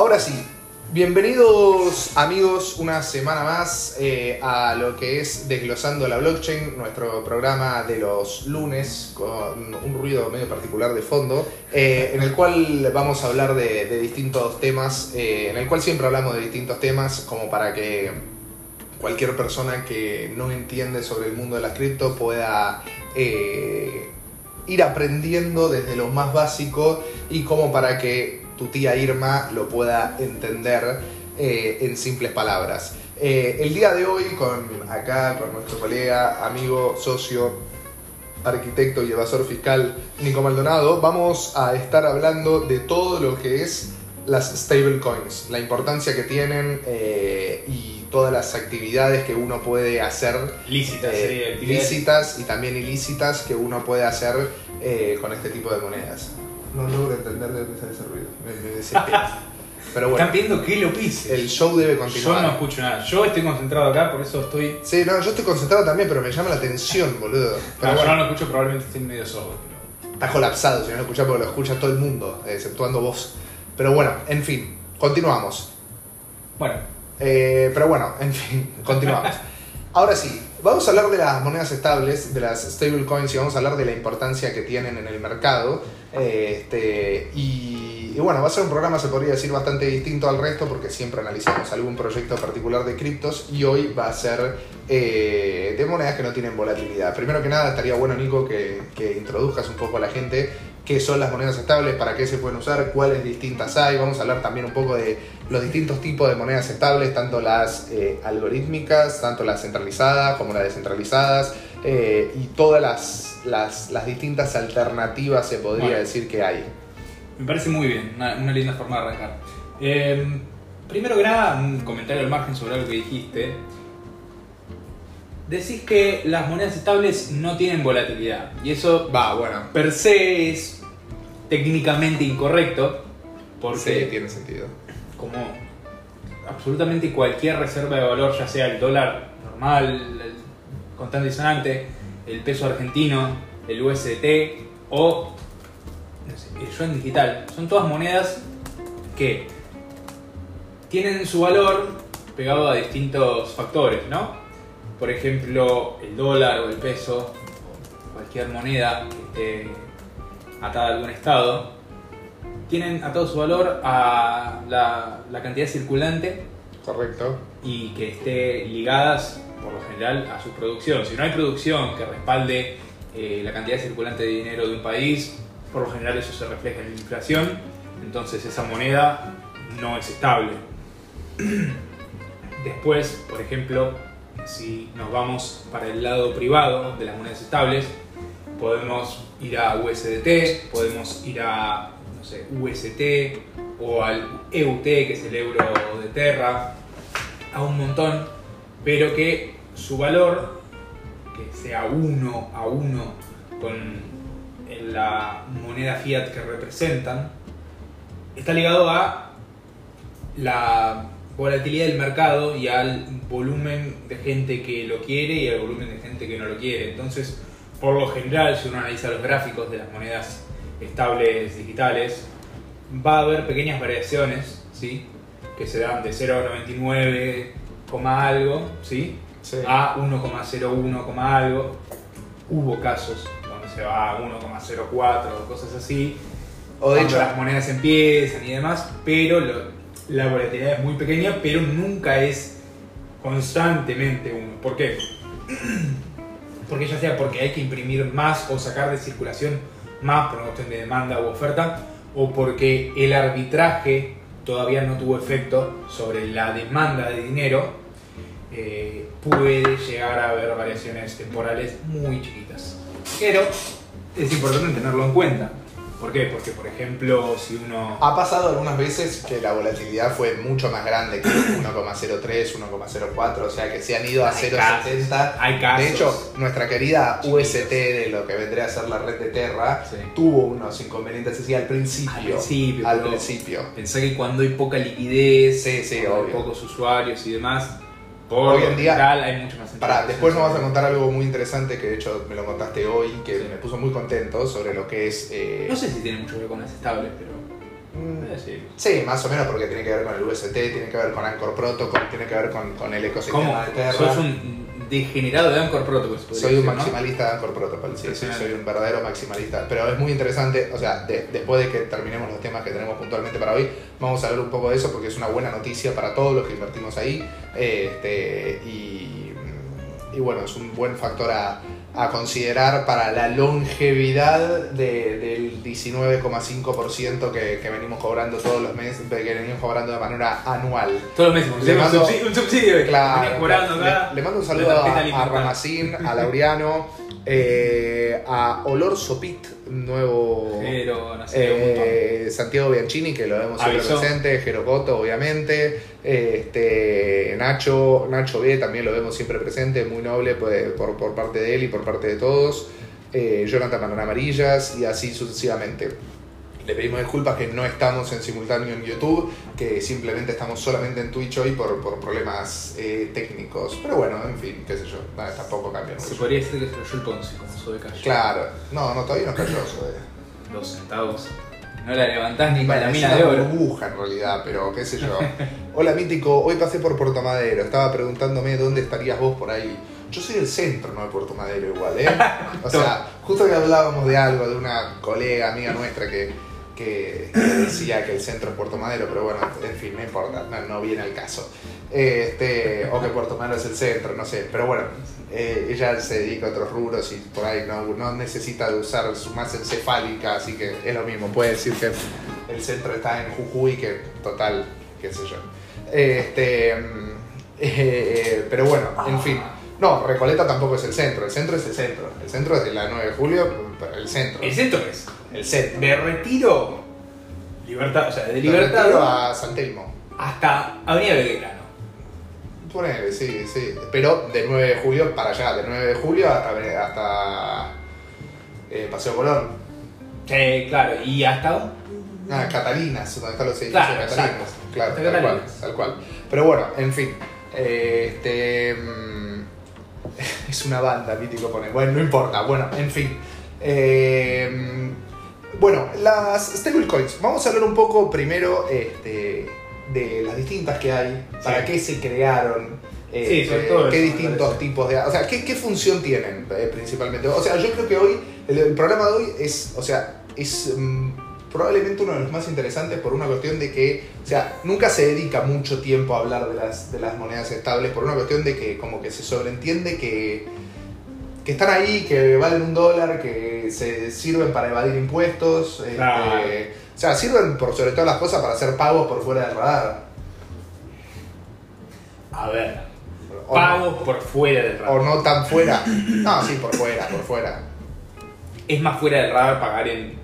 Ahora sí, bienvenidos amigos una semana más eh, a lo que es Desglosando la Blockchain, nuestro programa de los lunes con un ruido medio particular de fondo, eh, en el cual vamos a hablar de, distintos temas, eh, en el cual siempre hablamos de distintos temas como para que cualquier persona que no entiende sobre el mundo de las cripto pueda ir aprendiendo desde lo más básico y como para que tu tía Irma lo pueda entender eh, en simples palabras. Eh, el día de hoy con acá, con nuestro colega, amigo, socio, arquitecto y evasor fiscal Nico Maldonado, vamos a estar hablando de todo lo que es las stablecoins, la importancia que tienen eh, y todas las actividades que uno puede hacer Lícitas, eh, sí, lícitas y también ilícitas que uno puede hacer eh, con este tipo de monedas. No logro entender de dónde sale ese ruido, me, me desespera. Pero bueno, Están viendo que lo pise. el show debe Yo continuar. no escucho nada. Yo estoy concentrado acá, por eso estoy. Sí, no, yo estoy concentrado también, pero me llama la atención, boludo. Pero No, yo bueno, no lo escucho, probablemente estoy medio sordo. pero- está colapsado, si no lo escuchás porque lo escucha todo el mundo, exceptuando vos. Pero bueno, en fin, continuamos. Bueno, Eh, pero bueno, en fin, continuamos. Ahora sí, vamos a hablar de las monedas estables, de las stablecoins y vamos a hablar de la importancia que tienen en el mercado. Este, y, y bueno, va a ser un programa, se podría decir, bastante distinto al resto porque siempre analizamos algún proyecto particular de criptos y hoy va a ser eh, de monedas que no tienen volatilidad. Primero que nada, estaría bueno, Nico, que, que introduzcas un poco a la gente qué son las monedas estables, para qué se pueden usar, cuáles distintas hay. Vamos a hablar también un poco de los distintos tipos de monedas estables, tanto las eh, algorítmicas, tanto las centralizadas como las descentralizadas, eh, y todas las, las, las distintas alternativas se podría Bueno. decir que hay. me parece muy bien, una, una linda forma de arrancar. Eh, primero que nada, un comentario al margen sobre algo que dijiste. Decís que las monedas estables no tienen volatilidad. Y eso Va, bueno. per se es técnicamente incorrecto. Porque Sí, tiene sentido. como absolutamente cualquier reserva de valor, ya sea el dólar normal, el contante y sonante, el peso argentino, el USDT o no sé, el yuan digital, son todas monedas que tienen su valor pegado a distintos factores, ¿no? Por ejemplo, el dólar o el peso, o cualquier moneda que esté atada a algún estado, tienen atado su valor a la, la cantidad circulante Correcto. y que esté ligadas por lo general a su producción. Si no hay producción que respalde eh, la cantidad circulante de dinero de un país, por lo general eso se refleja en la inflación, entonces esa moneda no es estable. Después, por ejemplo, si nos vamos para el lado privado de las monedas estables, podemos ir a USDT, podemos ir a no sé, UST o al EUT, que es el euro de Terra, a un montón, pero que su valor, que sea uno a uno con la moneda fiat que representan, está ligado a la volatilidad del mercado y al volumen de gente que lo quiere y al volumen de gente que no lo quiere. Entonces, por lo general, si uno analiza los gráficos de las monedas estables digitales, va a haber pequeñas variaciones, ¿sí? Que se dan de 0,99, coma algo, ¿sí? Sí. A 1,01, coma algo. Hubo casos donde se va a 1,04 cosas así. O de hecho, las monedas empiezan y demás, pero lo- la volatilidad es muy pequeña, pero nunca es constantemente uno. ¿Por qué? Porque ya sea porque hay que imprimir más o sacar de circulación más por una cuestión de demanda u oferta, o porque el arbitraje todavía no tuvo efecto sobre la demanda de dinero, eh, puede llegar a haber variaciones temporales muy chiquitas. Pero es importante tenerlo en cuenta. ¿Por qué? Porque, por ejemplo, si uno... ha pasado algunas veces que la volatilidad fue mucho más grande que 1,03, 1,04, o sea que se han ido a Hay 0,70. Hay casos. De hecho, nuestra querida Chiquitos. UST de lo que vendría a ser la red de Terra Sí. tuvo unos inconvenientes así al principio. Al principio, Al principio. Pensá que cuando hay poca liquidez, Sí, hay pocos usuarios y demás, por Hoy en día- hay mucho más Para, después nos vas a sobre- contar algo muy interesante que de hecho me lo contaste hoy, que Sí. me puso muy contento sobre lo que es. eh, No sé si tiene mucho que ver con las estables, pero. Mm, Eh, sí. Sí, más o menos porque tiene que ver con el UST, tiene que ver con Anchor Protocol, tiene que ver con, con el ¿Cómo? ecosistema de Terra. Sos un degenerado de Anchor Protocol. Soy un decir, ¿no? maximalista de Anchor Protocol, sí, sí, soy un verdadero maximalista. Pero es muy interesante, o sea, de- después de que terminemos los temas que tenemos puntualmente para hoy, vamos a hablar un poco de eso porque es una buena noticia para todos los que invertimos ahí. Este, y, y bueno, es un buen factor a, a considerar para la longevidad de- del 19,5% que, que venimos cobrando todos los meses, que venimos cobrando de manera anual. Todos los meses, Le un, mando- subsidio, un subsidio Claro, le, mando un saludo a, a. Ramacín, a Laureano, eh, a Olor Sopit, nuevo no sé, montón. eh, Santiago Bianchini, que lo vemos siempre presente, Jerocoto, obviamente, este, Nacho, Nacho B también lo vemos siempre presente, muy noble pues, por, por parte de él y por parte de todos, eh, Jonathan Manon Amarillas y así sucesivamente. Le pedimos disculpas que no estamos en simultáneo en YouTube, que simplemente estamos solamente en Twitch hoy por, por problemas eh, técnicos. Pero bueno, en fin, qué sé yo, nada, tampoco cambia Se mucho. podría decir que se cayó el Ponzi, como de calle. Claro, no, no, todavía no cayó eh. Dos centavos. No la levantás ni con Bueno, la mina de oro. burbuja en realidad, pero qué sé yo. Hola Mítico, hoy pasé por Puerto Madero, estaba preguntándome dónde estarías vos por ahí. Yo soy del centro, no de Puerto Madero igual, ¿eh? O sea, justo que hablábamos de algo, de una colega amiga nuestra que, que, decía que el centro es Puerto Madero, pero bueno, en fin, no importa, no, no viene al caso. Este, o que Puerto Madero es el centro, no sé, pero bueno, eh, ella se dedica a otros rubros y por ahí no, no necesita de usar su masa encefálica, así que es lo mismo, puede decir que el centro está en Jujuy, que total, qué sé yo. Este, mm, eh, pero bueno, en fin. No, Recoleta tampoco es el centro, el centro es el centro. El centro es de la 9 de julio, pero el centro. El centro es El centro. de retiro, libertad, o sea, de De libertad Retiro a San Telmo. hasta Avenida Belgrano. Ponele, sí, sí. Pero de 9 de julio para allá, de 9 de julio hasta, hasta eh, Paseo Colón. Sí, claro, y hasta Ah, Catalinas, donde están los edificios Claro, de Catalinas. exacto. Claro, Hasta tal cual, tal cual. Pero bueno, en fin. eh, este. mm, es una banda, mítico pone. Bueno, no importa. Bueno, en fin. Eh, mm, bueno, las stablecoins. Vamos a hablar un poco primero este, de las distintas que hay, para qué se crearon. Sí, este, qué distintos tipos de. O sea, ¿qué, qué función tienen eh, principalmente? O sea, yo creo que hoy, el, el programa de hoy es, o sea, es mm, probablemente uno de los más interesantes por una cuestión de que, o sea, nunca se dedica mucho tiempo a hablar de las, de las monedas estables por una cuestión de que como que se sobreentiende que, que están ahí, que valen un dólar, que se sirven para evadir impuestos. este, o sea, sirven por sobre todas las cosas para hacer pagos por fuera del radar. A ver, pagos por fuera del radar. o no tan fuera. No, sí, por fuera, por fuera. Es más fuera del radar pagar en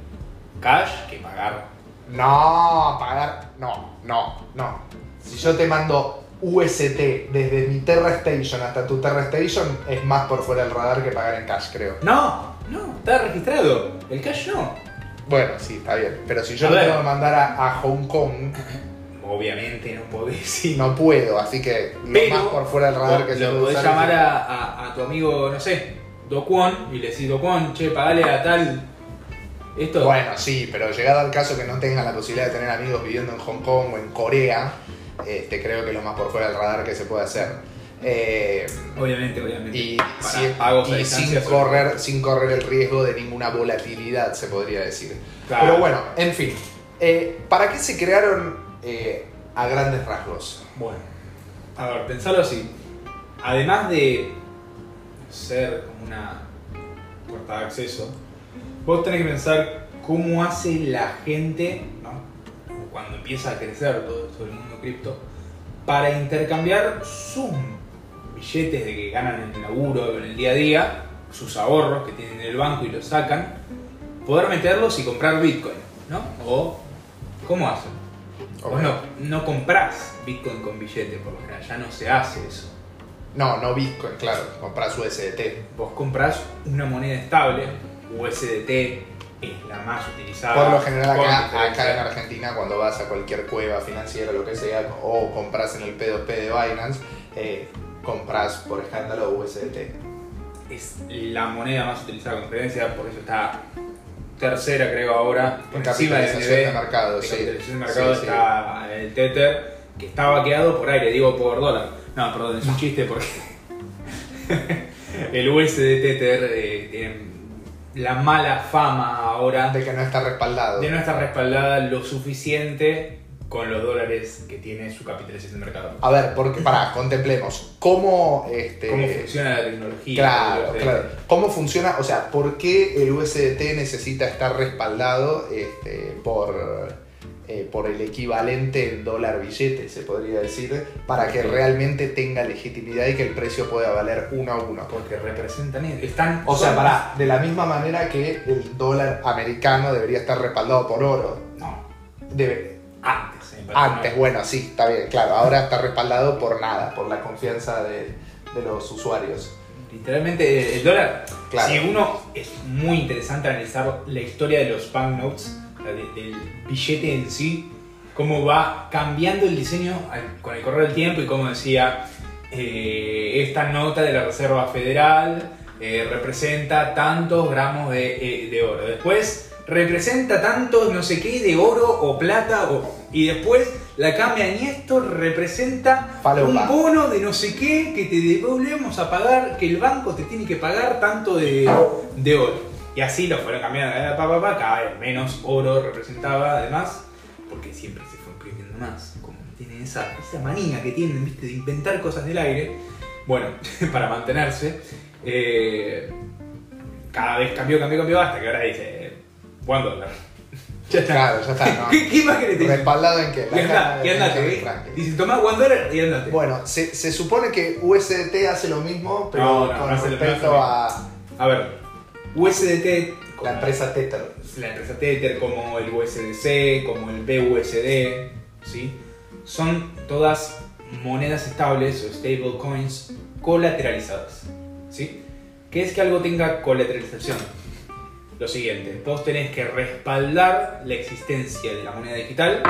cash que pagar. No, pagar. No, no, no. Si yo te mando UST desde mi Terra Station hasta tu Terra Station, es más por fuera del radar que pagar en cash, creo. No, no, está registrado. El cash no. Bueno, sí, está bien. Pero si yo A lo ver. tengo que mandar a, a Hong Kong, Obviamente no podés decir. no puedo. Así que lo Pero más por fuera del radar que se lo puede podés usar llamar a, a- a tu amigo, no sé, Dokwon, y le decís, Dokwon, che, pagale a tal. Esto. Bueno, sí, pero llegado al caso que no tengan la posibilidad de tener amigos viviendo en Hong Kong o en Corea, este, creo que es lo más por fuera del radar que se puede hacer. Eh, Obviamente, obviamente. y, sin, correr, sin correr el riesgo de ninguna volatilidad, se podría decir. Claro. Pero bueno, en fin. Eh, ¿Para qué se crearon eh, a grandes rasgos? Bueno, a ver, pensalo así. Además de ser una puerta de acceso, vos tenés que pensar cómo hace la gente, ¿no? cuando empieza a crecer todo esto del mundo cripto, para intercambiar sus billetes de que ganan en el laburo, en el día a día, sus ahorros que tienen en el banco y los sacan, poder meterlos y comprar Bitcoin, ¿no? O, ¿cómo hacen? Vos no, no comprás Bitcoin con billete, por lo general, ya no se hace eso. No, no Bitcoin, claro. Compras USDT. Vos comprás una moneda estable, USDT es la más utilizada. Por lo general acá, acá en Argentina cuando vas a cualquier cueva financiera o lo que sea, o compras en el P2P de Binance, eh, compras por escándalo USDT. Es la moneda más utilizada con diferencia, por eso está tercera creo ahora, En encima de capitalización NB, de mercado, sí. capitalización de mercado Sí, sí. está el Tether, que está vaqueado por aire, digo por dólar. No, perdón, es un chiste porque el USD Tether eh, tiene la mala fama ahora De que no está respaldado. de no estar respaldada lo suficiente con los dólares que tiene su capitalización de mercado. A ver, porque, pará, contemplemos. ¿Cómo, este, ¿Cómo funciona la tecnología? Claro, USD? claro. ¿Cómo funciona? O sea, ¿por qué el USDT necesita estar respaldado este, por, eh, por el equivalente en dólar billete, se podría decir, para que Sí. realmente tenga legitimidad y que el precio pueda valer uno a uno? Porque representan, están... O sea, para, de la misma manera que el dólar americano debería estar respaldado por oro. No, Debe- antes. parece, antes, no. bueno, sí, está bien, claro. Ahora está respaldado por nada, por la confianza de, de los usuarios. Literalmente el dólar, Claro. si uno es muy interesante analizar la historia de los banknotes, sea, de- del billete en sí, cómo va cambiando el diseño al- con el correr del tiempo y como decía, eh, esta nota de la Reserva Federal eh, representa tantos gramos de, eh, de oro. Después representa tantos no sé qué de oro o plata o- y después la cambian y esto representa un bono de no sé qué que te devolvemos a pagar, que el banco te tiene que pagar tanto de, de oro. Y así lo fueron cambiando, eh, pa, pa, pa, cada vez menos oro representaba además, porque siempre se fue imprimiendo más, como tienen esa, esa manía que tienen ¿viste? de inventar cosas del aire, bueno, para mantenerse, eh, cada vez cambió, cambió, cambió, hasta que ahora dice, one dólar. Ya está. Claro, ya está. ¿no? ¿Qué, qué querés decir? ¿Respaldado en qué? Y anda, cara y de andate, Benjamin ¿eh? Franklin. Dice, tomá one dólar y andate. Bueno, se, se supone que USDT hace lo mismo, pero No, no, con respecto a A ver, USDT, la empresa Tether. la empresa Tether, como el USDC, como el BUSD, ¿sí? son todas monedas estables o stable coins colateralizadas. ¿sí? ¿Qué es que algo tenga colateralización? Lo siguiente, vos tenés que respaldar la existencia de la moneda digital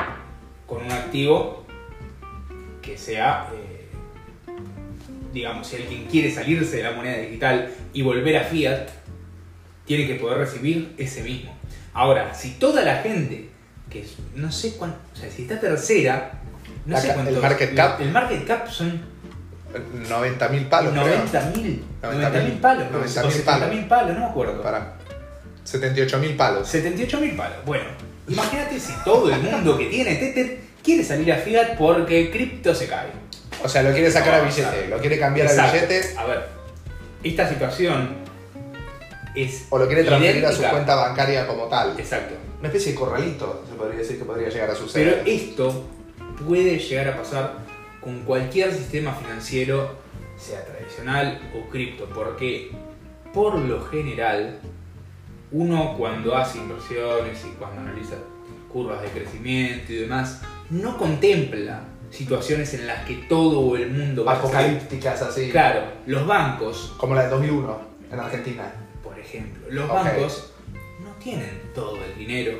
con un activo que sea, eh, digamos, si alguien quiere salirse de la moneda digital y volver a fiat, tiene que poder recibir ese mismo. Ahora, si toda la gente, que es- no sé cuánto, o sea, si está tercera, no La sé cuánto. el market cap. El market cap son 90 mil palos, 90 mil. 90.000 90 mil palos. 90.000 o 70 mil palos, no me acuerdo. Para 78 mil palos. 78 mil palos. Bueno, imagínate si todo el mundo que tiene Tether quiere salir a fiat porque cripto se cae. O sea, lo quiere sacar a billete, lo quiere cambiar Exacto. a billete A ver, esta situación es. o lo quiere transferir a su cuenta bancaria como tal. Exacto. Una especie de corralito, se podría decir que podría llegar a Pero suceder. esto puede llegar a pasar con cualquier sistema financiero, sea tradicional o cripto, porque por lo general, uno cuando hace inversiones y cuando analiza curvas de crecimiento y demás, no contempla situaciones en las que todo el mundo va a salir. Apocalípticas así. Claro, los bancos, Como la de 2001 en Argentina. Ejemplo, los bancos no tienen todo el dinero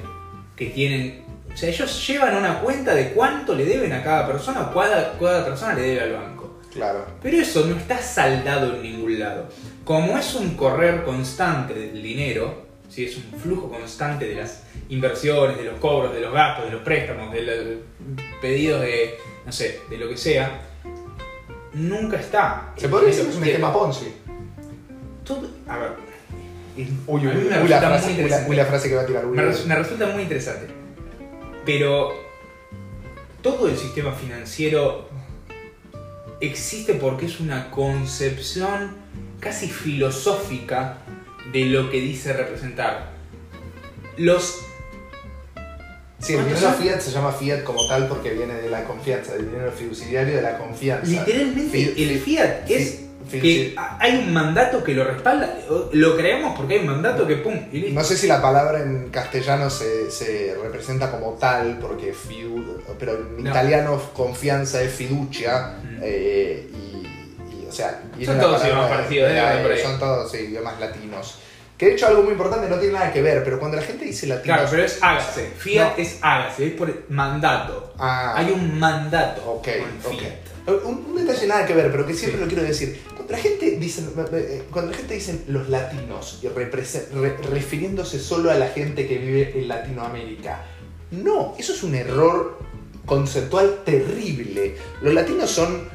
que tienen. O sea, ellos llevan una cuenta de cuánto le deben a cada persona o cada, cada persona le debe al banco. Claro. Pero eso no está saldado en ningún lado. Como es un correr constante del dinero, ¿sí? es un flujo constante de las inversiones, de los cobros, de los gastos, de los préstamos, de los pedidos de, no sé, de lo que sea, nunca está. Se podría decir que es un esquema Ponzi. todo- a ver. Es- Uy, uy, la frase, muy uy, la, interesante. uy, la frase que va a tirar. Me, res- me resulta muy interesante. Pero todo el sistema financiero existe porque es una concepción casi filosófica de lo que dice representar. Los Sí, el ¿Cuántos dinero fiat se llama fiat como tal porque viene de la confianza, del dinero fiduciario de la confianza. literalmente el fi- fiat es que ha- hay un mandato que lo respalda, lo creemos porque hay un mandato que pum y listo. No sé si la palabra en castellano se, se representa como tal, porque fiu, pero en No. italiano confianza es fiducia, Mm. eh, y, y, o sea, viene Son todos idiomas parecidos, ahí. son todos sí, idiomas latinos. Que de hecho algo muy importante no tiene nada que ver, pero cuando la gente dice latinos... Claro, pero es hágase. Fiat No. es hágase, es por mandato. Ah. Hay un mandato Ok, ok. Fiat. Un, un detalle nada que ver, pero que siempre Sí. lo quiero decir. Cuando la gente dice, eh, cuando la gente dice los latinos y represe- re- refiriéndose solo a la gente que vive en Latinoamérica, no, eso es un error conceptual terrible. Los latinos son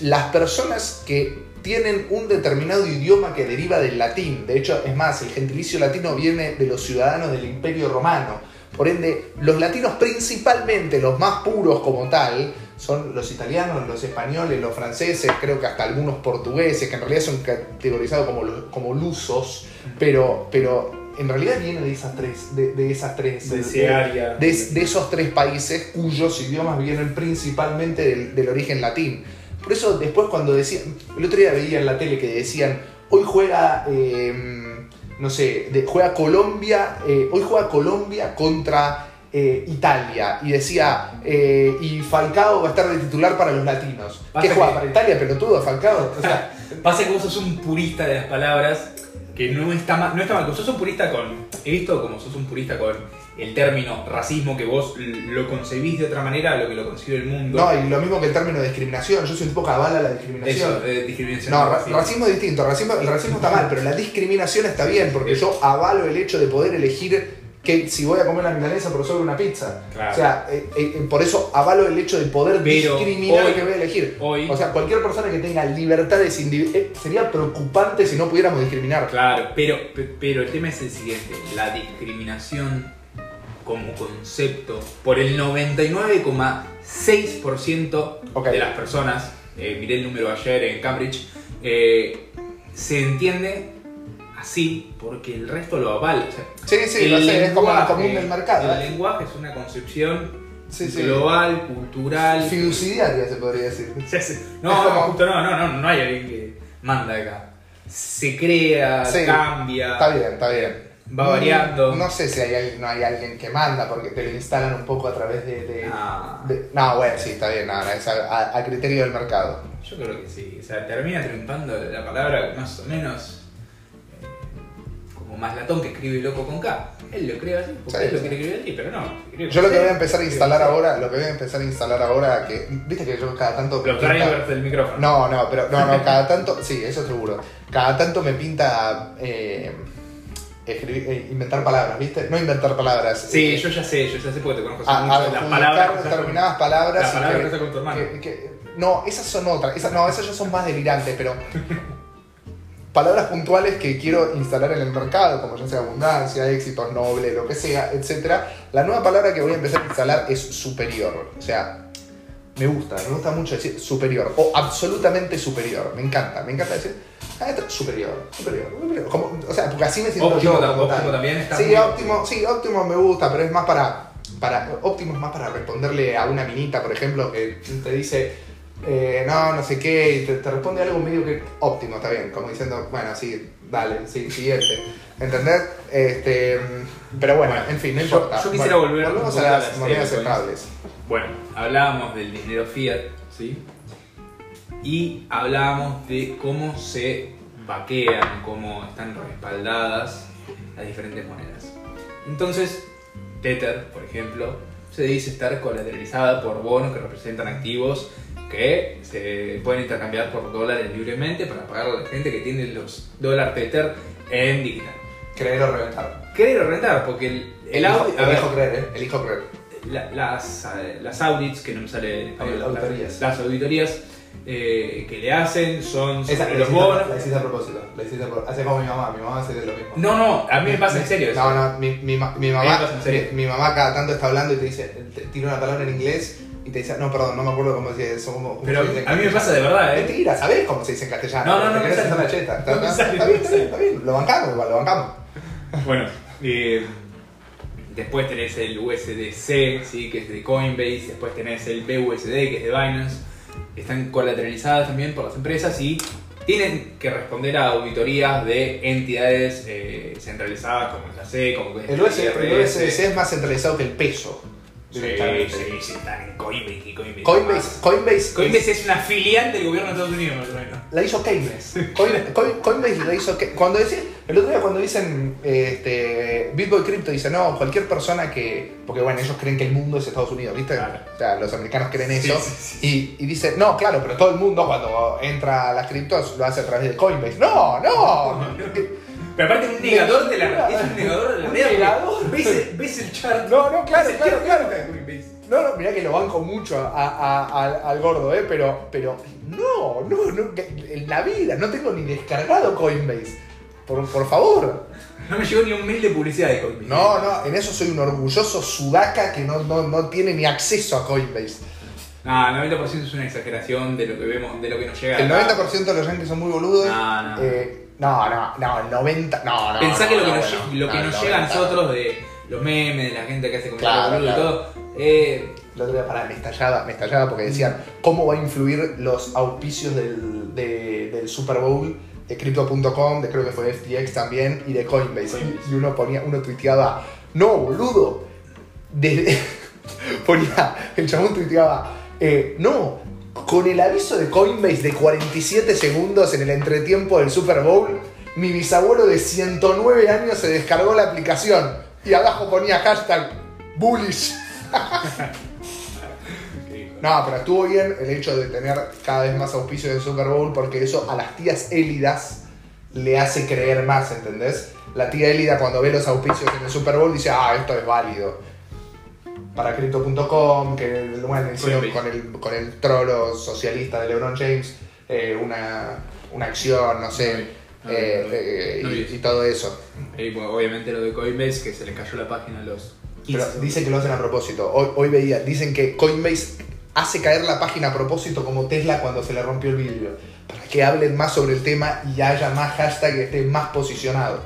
las personas que tienen un determinado idioma que deriva del latín. De hecho, es más, el gentilicio latino viene de los ciudadanos del Imperio Romano. Por ende, los latinos principalmente, los más puros como tal, son los italianos, los españoles, los franceses, creo que hasta algunos portugueses, que en realidad son categorizados como, como lusos, pero, pero en realidad vienen de esas tres, de, de esas tres, De área. de, esos tres países cuyos idiomas vienen principalmente del, del origen latín. Por eso después cuando decían, el otro día veía en la tele que decían, hoy juega, eh, no sé, de- juega Colombia, eh, hoy juega Colombia contra eh, Italia y decía, eh, y Falcao va a estar de titular para los latinos. Pasa ¿Qué juega que- para Italia, pelotudo, Falcao? O sea, Pasa que vos sos un purista de las palabras, que no está mal, no está mal, sos un purista con, he visto como sos un purista con el término racismo, que vos lo concebís de otra manera a lo que lo concibe el mundo. no, y lo mismo que el término de discriminación, yo soy un tipo que avala la discriminación. Eso, de discriminación. No, ra- racismo. racismo es distinto. Racismo, el racismo está mal, pero la discriminación está bien, porque yo avalo el hecho de poder elegir que si voy a comer la milanesa por sobre una pizza. Claro. O sea, eh, eh, por eso avalo el hecho de poder Pero discriminar hoy- que voy a elegir. hoy- o sea, cualquier persona que tenga libertades individuales. sería preocupante si no pudiéramos discriminar. Claro, pero, pe- pero el tema es el siguiente, la discriminación como concepto por el 99,6% Ok. de las personas, eh, miré el número ayer en Cambridge, eh, se entiende así porque el resto lo avala. O sea, Sí, sí, lo sé, es como el común del mercado. El ¿eh? lenguaje es una concepción Sí, sí. global, cultural. Fiduciaria se podría decir. No, como- justo no, no, no, no hay alguien que manda acá. Se crea, cambia, Está bien, está bien. va variando. No sé si hay, no hay alguien que manda, porque te lo instalan un poco a través de. de- Ah, de- no, bueno, sí, está bien, no, no, es a, a- a criterio del mercado. yo creo que sí. O sea, termina triunfando la palabra más o menos como más latón que escribe loco con K. Él lo escribe así, porque Sí, él lo quiere escribir así, pero no. Yo lo que voy a empezar a instalar ahora, lo que voy a empezar a instalar ahora, que viste que yo cada tanto. Los drivers del micrófono. No, no, pero no, no, cada tanto, sí, eso seguro. Cada tanto me pinta eh, escribir- eh, inventar palabras, ¿viste? No inventar palabras. Sí, eh, yo ya sé, yo ya sé porque te conozco a, mucho las palabras. determinadas palabras. Las palabras que- con tu hermano. que- que- no, esas son otras. Esas, no, esas ya son más delirantes, pero. palabras puntuales que quiero instalar en el mercado, como ya sea abundancia, éxitos, noble, lo que sea, etc. La nueva palabra que voy a empezar a instalar es superior. O sea, me gusta, me gusta mucho decir superior o absolutamente superior. Me encanta, me encanta decir ah, esto es superior, superior, superior. Como- o sea, porque así me siento Óptimo yo. óptimo también está Sí, óptimo, sí, óptimo me gusta, pero es más para, para. Óptimo es más para responderle a una minita, por ejemplo, que te dice. Eh, no, no sé qué, y te, te responde algo medio que óptimo, está bien, como diciendo, bueno, sí, dale, sí, siguiente. ¿Entendés? Este, pero bueno, en fin, no Yo- importa. yo quisiera Bueno, volver volvemos a las las monedas estables. Bueno, hablábamos del dinero fiat, ¿sí? Y hablábamos de cómo se vaquean, cómo están respaldadas las diferentes monedas. Entonces, Tether, por ejemplo, se dice estar colateralizada por bonos que representan activos que se pueden intercambiar por dólares libremente para pagar a la gente que tiene los dólares Tether en digital. Creer o reventar. Creer o rentar, porque el, el Elijo, audio- ver, elijo creer, ¿eh? Elijo creer. la- las, eh, las audits, que no me sale en español, Au- auditorías. Las, las auditorías eh, que le hacen son Esa, los bonos. la hiciste a propósito. La hiciste a propósito. Hace como mi mamá, mi mamá hace lo mismo. No, no, a mí me pasa en serio eso. No, no, mi, mi, mi mamá, mi, mi mamá cada tanto está hablando y te dice, te tira una palabra en inglés y te dice, no, perdón, no me acuerdo cómo se dice. Cómo, cómo Pero se dice en a mí me castellano". pasa de verdad, ¿eh? Mentira, ¿sabés cómo se dice en castellano? No, no, no, Te sale. la cheta. Está, No no bien, está bien, está bien. Lo bancamos igual, lo bancamos. Bueno, eh, después tenés el USDC, ¿sí? que es de Coinbase, después tenés el BUSD, que es de Binance. Están colateralizadas también por las empresas y tienen que responder a auditorías de entidades eh, centralizadas como la C, como es El, el. USDC es más centralizado que el peso. Sí, directamente. sí, sí, están en Coinbase y Coinbase. Coinbase, Coinbase, Coinbase es una filial del gobierno de Estados Unidos, más o menos. la hizo Keynes. Coin- Coin- Coinbase la hizo Keynes. Cuando decís, El otro día cuando dicen, este, Bitboy Crypto dice, no, cualquier persona que, porque bueno, ellos creen que el mundo es Estados Unidos, ¿viste? Claro. O sea, los americanos creen Sí, eso. sí, Y, y dice, no, claro, pero todo el mundo cuando entra a las criptos lo hace a través de Coinbase. No, no. Pero aparte es un negador de la es un negador de la realidad. ¿Ves, el- ves el chart? No, no, claro, ¿Ves el claro, claro. No, no, mirá que lo banco mucho a- a- a- al- gordo, ¿eh? Pero, pero, no, no, no, en la vida, no tengo ni descargado Coinbase. Por, por favor. No me llegó ni un mail de publicidad de Coinbase. No, no, en eso soy un orgulloso sudaca que no, no, no tiene ni acceso a Coinbase. No, el 90% es una exageración de lo que vemos, de lo que nos llega. El acá. 90% de los yankees son muy boludos. No, no. Eh, no, no, no, el 90, no, no. Pensá no, que lo que no, nos, bueno, lo que no, nos llega a 90. nosotros de los memes, de la gente que hace Claro, comentarios boludos claro. y todo, eh, El otro día, pará, me estallaba, me estallaba porque decían cómo va a influir los auspicios del, de- del Super Bowl de Crypto.com, de creo que fue FTX también, y de Coinbase. Coinbase. Y uno ponía, uno tuiteaba, no, boludo. Desde, ponía, el chabón tuiteaba, eh, no, con el aviso de Coinbase de 47 segundos en el entretiempo del Super Bowl, mi bisabuelo de 109 años se descargó la aplicación. Y abajo ponía hashtag bullish. No, pero estuvo bien el hecho de tener cada vez más auspicios del Super Bowl porque eso a las tías élidas le hace creer más, ¿entendés? La tía élida cuando ve los auspicios en el Super Bowl dice, ah, esto es válido. Para Crypto.com, que bueno, hicieron con el, con el trolo socialista de LeBron James eh, una, una acción, no sé, No eh, no eh, no y, todo eso. y, bueno, obviamente lo de Coinbase, que se le cayó la página a los 15. Pero dicen que lo hacen a propósito. Hoy, hoy veía, dicen que Coinbase hace caer la página a propósito como Tesla cuando se le rompió el vidrio. Para que hablen más sobre el tema y haya más hashtag y esté más posicionado.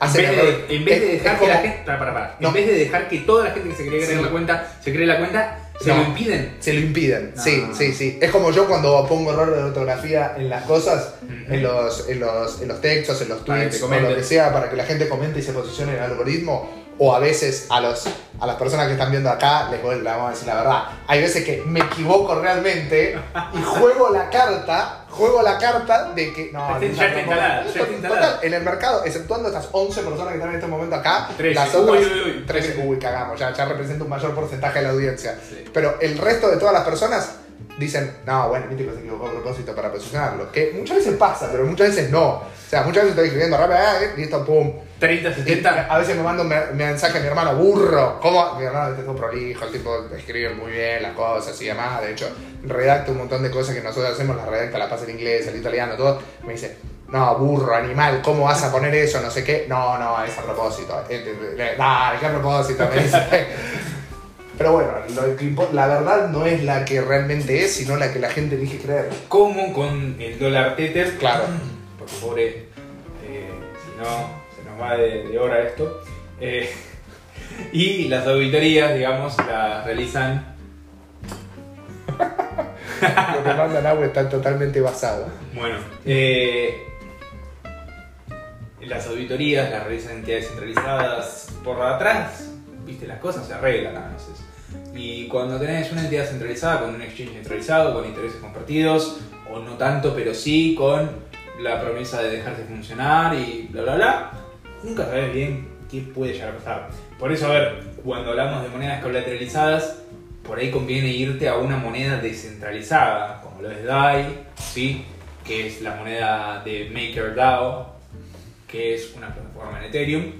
En vez, error. de, en vez de Es- dejar es que la gente. Para, para, para. No. En vez de dejar que toda la gente que se quería crear Sí. la cuenta se cree la cuenta, se No. lo impiden. Se lo impiden, No. sí, sí, sí. Es como yo cuando pongo error de ortografía en las cosas, en, los, en, los, en los textos, en los tweets, o lo que sea, para que la gente comente y se posicione en el algoritmo. O a veces a, los, a las personas que están viendo acá, les voy, les vamos a decir la verdad. Hay veces que me equivoco realmente y juego la carta, juego la carta de que. No, Ya está- ya está instalada, ya está Total, en el mercado, exceptuando estas 11 personas que están en este momento acá, Trece. las Uy, otras. uy, uy. 13, uy, cagamos, ya, ya representa un mayor porcentaje de la audiencia. Sí. Pero el resto de todas las personas dicen, no, bueno, que se equivocó a propósito para posicionarlo. Que muchas veces pasa, pero muchas veces no. O sea, muchas veces estoy escribiendo rápido, ah, eh, listo, pum. 30, 70. A veces me manda un me- mensaje a mi hermano, burro. ¿Cómo? Mi hermano es todo prolijo, el tipo escribe muy bien las cosas y demás. De hecho, redacta un montón de cosas que nosotros hacemos, las redacta, la pasa en inglés, el italiano, todo. Me dice, no, burro, animal, ¿cómo vas a poner eso? No sé qué. No, no, es a propósito. Eh, Dale, ¿qué a propósito? Me dice. Pero bueno, lo la verdad no es la que realmente es, sino la que la gente elige creer. Como con el dólar Tether. Claro. Porque pobre, eh, si no, nos va de, de hora esto. Eh, y las auditorías, digamos, las realizan. Lo que mandan agua está totalmente basado. Bueno, eh, las auditorías las realizan entidades centralizadas por atrás. Viste, las cosas se arreglan a veces. Y cuando tenés una entidad centralizada con un exchange centralizado, con intereses compartidos, o no tanto, pero sí con la promesa de dejarse funcionar y bla bla bla, nunca sabes bien qué puede llegar a pasar. Por eso, a ver, cuando hablamos de monedas colateralizadas, por ahí conviene irte a una moneda descentralizada, como lo es DAI, ¿sí? que es la moneda de MakerDAO, que es una plataforma en Ethereum,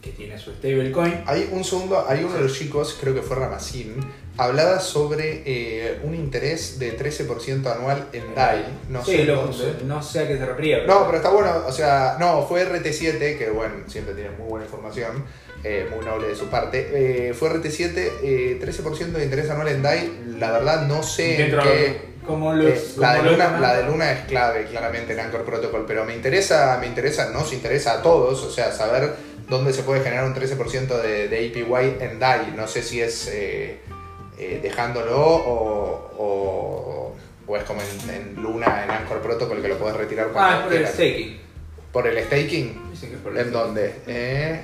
que tiene su stablecoin. Hay un segundo, hay uno de los chicos, creo que fue Ramacín, hablaba sobre eh, un interés de 13% anual en DAI. No Sí, sé lo no sé a qué se refería. No, pero está bueno, o sea, no, fue RT7, que bueno, siempre tiene muy buena información, eh, muy noble de su parte. Eh, fue RT7, eh, 13% de interés anual en DAI, la verdad no sé en qué... como los, Eh, la, de los Luna, la de Luna es clave, claramente, en Anchor Protocol, pero me interesa, me interesa, nos interesa a todos, o sea, saber dónde se puede generar un 13% de, de APY en DAI. No sé si es eh, eh, dejándolo o, o, o es como en, en Luna, en Anchor Protocol, que lo puedes retirar cuando Ah, es por el staking. ¿Por el staking? Dicen que es por el ¿En staking. dónde? Eh,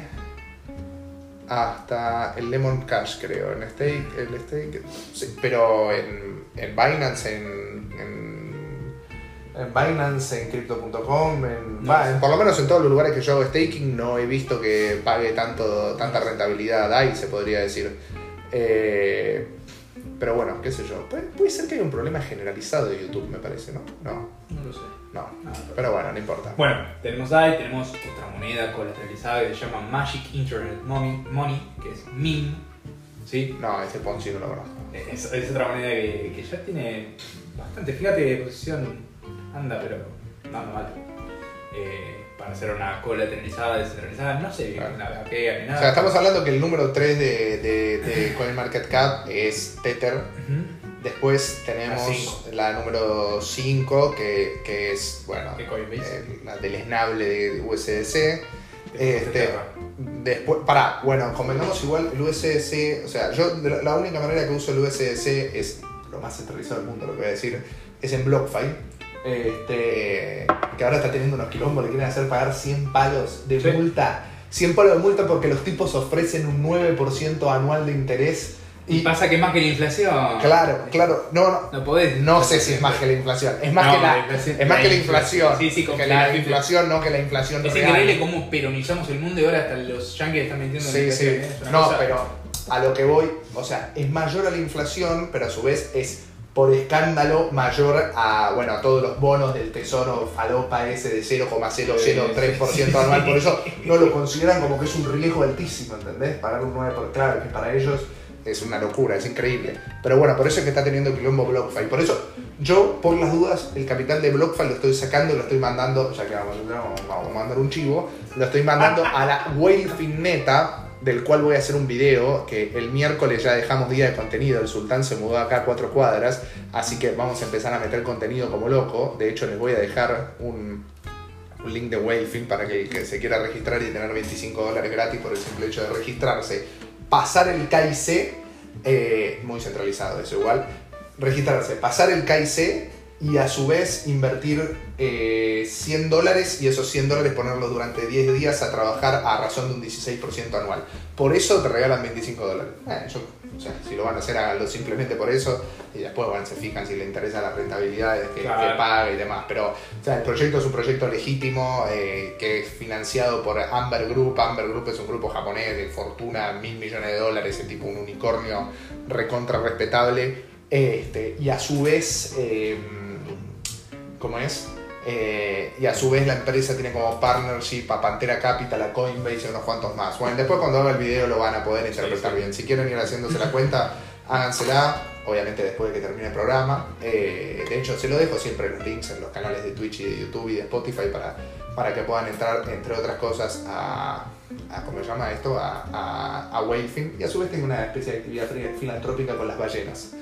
hasta el Lemon Cash, creo. En stake, el stake. sí, pero en, en Binance, en, en, En Binance, en Crypto.com, en, No en- por lo menos en todos los lugares que yo hago staking no he visto que pague tanto, tanta rentabilidad ahí, se podría decir. Eh, pero bueno, qué sé yo. Puede, puede ser que haya un problema generalizado de YouTube, me parece, ¿no? No, No lo sé. no. Nada, Pero bueno, no importa. Bueno, tenemos DAI, tenemos otra moneda colateralizada que se llama Magic Internet Money, Money que es MIM. ¿Sí? No, ese Ponzi no lo conozco. Es, es otra moneda que, que ya tiene bastante. Fíjate de posición anda, pero no anda mal. Eh, para hacer una colateralizada, descentralizada, no sé Claro. la pega ni nada. O sea, estamos hablando que el número 3 de, de, de CoinMarketCap es Tether. Después tenemos la número 5, que, que es, bueno, eh, la del esnable de USDC. Este. Después, pará, bueno, convengamos igual el USDC, o sea, yo la única manera que uso el USDC es lo más centralizado del mundo, lo que voy a decir, es en BlockFi. Este, que ahora está teniendo unos quilombos, le quieren hacer pagar 100 palos de Sí. multa. 100 palos de multa porque los tipos ofrecen un 9% anual de interés. Y Y pasa que más que la inflación. claro, claro, no, no, No podés. no sé si es más que la inflación, es más No, que la, la inflación- es más la que la inflación. Sí, sí, que la la inflación. no que la inflación Es increíble cómo peronizamos el mundo y ahora hasta los yankees están mintiendo en la Sí, sí. ¿eh? Es No, cosa- pero a lo que voy, o sea, es mayor a la inflación, pero a su vez es por escándalo mayor a, bueno, a todos los bonos del tesoro falopa ese de 0,003% anual. Por eso no lo consideran como que es un riesgo altísimo, ¿entendés? Pagar un 9%, claro, que para ellos es una locura, es increíble. Pero bueno, por eso es que está teniendo quilombo BlockFi. Por eso yo, por las dudas, el capital de BlockFi lo estoy sacando, lo estoy mandando, ya que vamos, vamos vamos a mandar un chivo, lo estoy mandando a la Neta, del cual voy a hacer un video, que el miércoles ya dejamos día de contenido, el sultán se mudó acá a cuatro cuadras, así que vamos a empezar a meter contenido como loco. De hecho, les voy a dejar un, link de Whalefin para que que se quiera registrar y tener 25 dólares gratis por el simple hecho de registrarse. Pasar el KIC, eh, muy centralizado eso igual, registrarse, pasar el KIC y a su vez invertir eh, 100 dólares y esos 100 dólares ponerlos durante 10 días a trabajar a razón de un 16% anual. Por eso te regalan 25 dólares. Eh, yo- o sea, si lo van a hacer, háganlo simplemente por eso y después bueno, se fijan si les interesa las rentabilidades que, Claro. que paga y demás. Pero o sea, el proyecto es un proyecto legítimo eh, que es financiado por Amber Group. Amber Group es un grupo japonés de fortuna, mil millones de dólares, es tipo un unicornio recontra respetable. Este, y a su vez, ¿cómo es? Eh, y a su vez la empresa tiene como partnership a Pantera Capital, a Coinbase y unos cuantos más. Bueno, después cuando haga el video lo van a poder interpretar sí. bien. Si quieren ir haciéndose la cuenta, hágansela. Obviamente después de que termine el programa. Eh, de hecho, se lo dejo siempre en los links en los canales de Twitch y de YouTube y de Spotify para, para que puedan entrar, entre otras cosas, a, a ¿cómo se llama esto? A, a, a. Y a su vez tengo una especie de actividad filantrópica con las ballenas.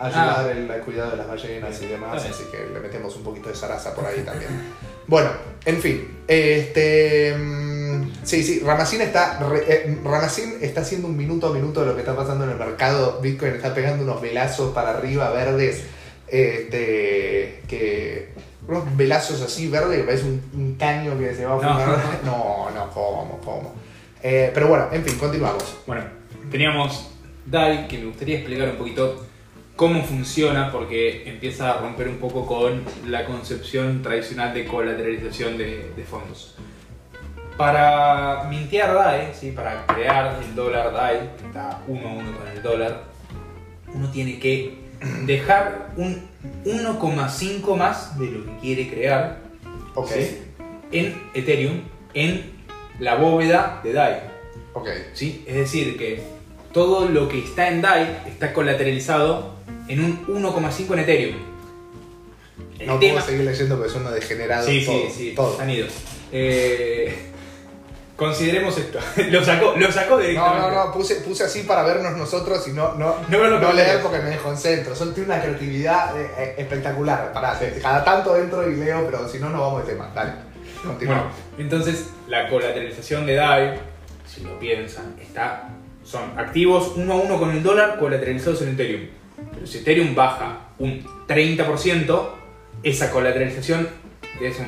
Ayudar el, el cuidado de las ballenas y demás, así que le metemos un poquito de zaraza por ahí también. Bueno, en fin. Este. mm, Sí, sí, Ramacín está. eh, Ramacín está haciendo un minuto a minuto de lo que está pasando en el mercado. Bitcoin está pegando unos velazos para arriba verdes. Este. Que. Unos velazos así verdes que parece un, un caño que se va a No. fumar. No, no, cómo, cómo. Eh, pero bueno, en fin, continuamos. Bueno, teníamos DAI, que me gustaría explicar un poquito cómo funciona, porque empieza a romper un poco con la concepción tradicional de colateralización de, de fondos. Para mintear DAI, ¿sí? para crear el dólar DAI, que está uno a uno con el dólar, uno tiene que dejar un 1,5 más de lo que quiere crear Ok, ¿sí? en Ethereum en la bóveda de DAI. ok. ¿sí? Es decir, que todo lo que está en DAI está colateralizado en un 1,5 en Ethereum. El No tema- puedo seguir leyendo porque son unos degenerados. Sí, todo, sí, sí, todo. han ido. Eh, consideremos esto. lo sacó, lo sacó No, directamente. no, no, puse, puse así para vernos nosotros y no, no, No no vos leer porque me desconcentro. Son, tiene una creatividad eh, eh, espectacular. Pará, cada tanto entro y leo, pero si no, no vamos de tema. Dale, Bueno, continuamos. entonces la colateralización de DAI, si lo piensan, está, son activos uno a uno con el dólar colateralizados en Ethereum. Pero si Ethereum baja un 30%, esa colateralización de eso,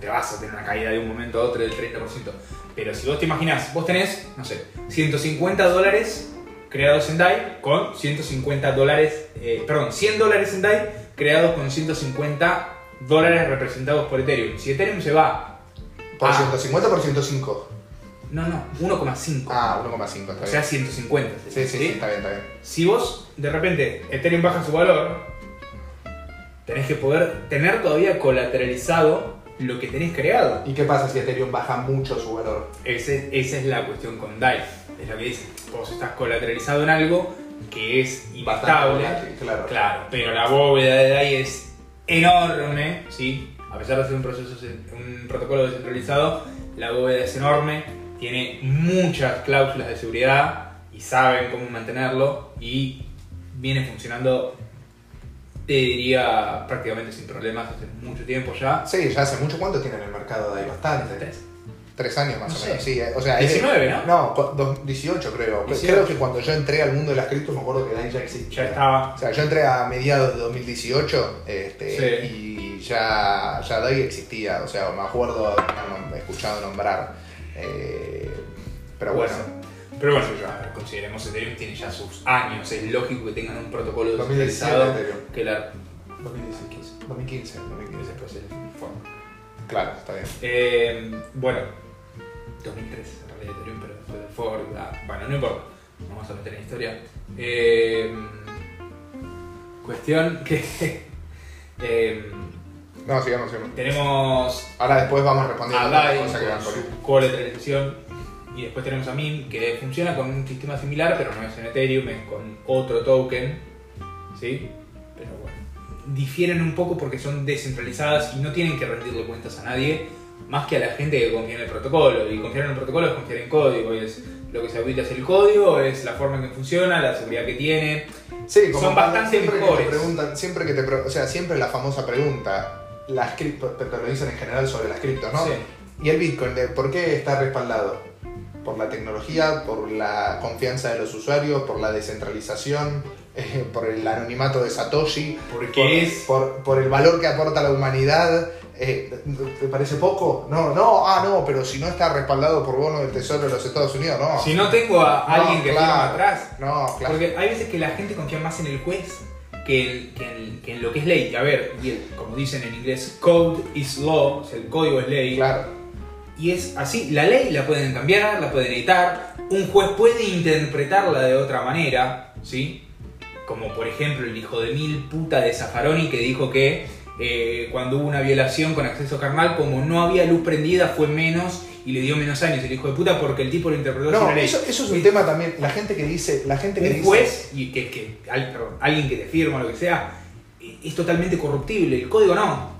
te vas a tener una caída de un momento a otro del 30%. Pero si vos te imaginás, vos tenés, no sé, 150 dólares creados en DAI con 150 dólares, eh, perdón, 100 dólares en DAI creados con 150 dólares representados por Ethereum. Si Ethereum se va, ¿Por Ah. 150 por 105? No, no, 1,5. Ah, 1,5, está o sea, bien. 150. Sí, sí, sí, está bien, está bien. Si vos de repente Ethereum baja su valor, tenés que poder tener todavía colateralizado lo que tenés creado. ¿Y qué pasa si Ethereum baja mucho su valor? Ese- esa es la cuestión con DAI. Es lo que dice. Vos estás colateralizado en algo que es inestable. claro. Claro, pero la bóveda de DAI es enorme, ¿sí? A pesar de ser un, proceso, un protocolo descentralizado, la bóveda es enorme, tiene muchas cláusulas de seguridad y saben cómo mantenerlo y viene funcionando, te diría, prácticamente sin problemas hace mucho tiempo ya. Sí, ya hace mucho. ¿Cuánto tiene en el mercado? Hay bastante. Tres. Tres años más No o sé. menos. Sí, eh, o sea, es- 19, ¿no? No, cu- dos- 18 creo. 18. Creo que cuando yo entré al mundo de las criptos me acuerdo que DAI ya existía. Ya estaba. O sea, yo entré a mediados de 2018 este, Sí. y ya, ya DAI existía. O sea, me acuerdo de escuchado nombrar. Eh, pero bueno, Pero bueno, ya consideremos Ethereum tiene ya sus años, es lógico que tengan un protocolo 2017 descentralizado Ethereum. que la 2015, 2015, 2015. después el informe. Claro, está bien. Eh, bueno, 2003 en realidad Ethereum, pero después del Ford, ah, bueno, no importa, vamos a meter en historia. Eh, cuestión que eh, No, sigamos, sigamos. tenemos Ahora después vamos respondiendo a DAI con su colateralización y después tenemos a MIM que funciona con un sistema similar pero no es en Ethereum, es con otro token, ¿sí? Pero bueno, difieren un poco porque son descentralizadas y no tienen que rendirle cuentas a nadie más que a la gente que confía en el protocolo y confiar en el protocolo es confiar en código y es lo que se audita es el código, es la forma en que funciona, la seguridad que tiene. Sí, como Son bastante siempre mejores. Que te preguntan, siempre que te o sea, siempre la famosa pregunta, las criptos, te lo dicen en general sobre las criptos, ¿no? Sí. Y el Bitcoin, ¿de ¿por qué está respaldado? Por la tecnología, por la confianza de los usuarios, por la descentralización, eh, por el anonimato de Satoshi, por, es- por, por el valor que aporta la humanidad. Eh, ¿Te parece poco? No, no, ah, no, pero si no está respaldado por bono del Tesoro de los Estados Unidos, no. Si no tengo a No, alguien que claro. atrás, No, claro. Porque hay veces que la gente confía más en el juez que en, que en- que en lo que es ley. A ver, como dicen en inglés, code is law, o sea, el código es ley. Claro. Y es así, la ley la pueden cambiar, la pueden editar, un juez puede interpretarla de otra manera, ¿sí? Como por ejemplo el hijo de mil puta de Zaffaroni que dijo que eh, cuando hubo una violación con acceso carnal, como no había luz prendida, fue menos y le dio menos años el hijo de puta porque el tipo lo interpretó No, ley. eso, eso es un tema también. La gente que dice. La gente que un dice. juez y que, que al- perdón, alguien que te firma o lo que sea eh, es totalmente corruptible el código no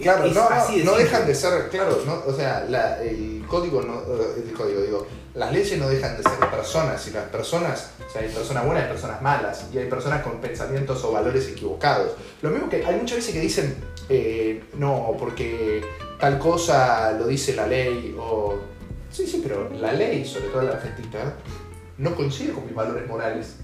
Claro, Es no, así de no, simple. dejan de ser. Claro, no, o sea, la- el código no. eh, El código, digo. Las leyes no dejan de ser personas. Y las personas. O sea, hay personas buenas y personas malas. Y hay personas con pensamientos o valores equivocados. Lo mismo que hay muchas veces que dicen. eh, no, porque tal cosa lo dice la ley. O. Sí, sí, pero la ley, sobre todo la argentina, no coincide con mis valores morales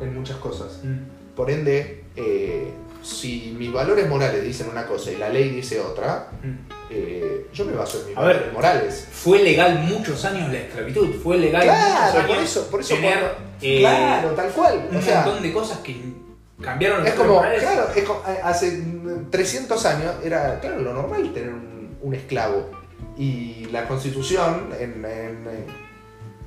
en muchas cosas. Mm. Por ende, eh, si mis valores morales dicen una cosa y la ley dice otra, Mm. eh, yo me baso en mis A valores ver, morales. fue legal muchos años la esclavitud fue legal Claro, muchos por años eso, por eso tener cuando- eh, claro, tal cual. un O sea, montón de cosas que cambiaron es como, morales. claro, es como, eh, hace mm, 300 años era, claro, lo normal tener un, un esclavo. Y la constitución en, en-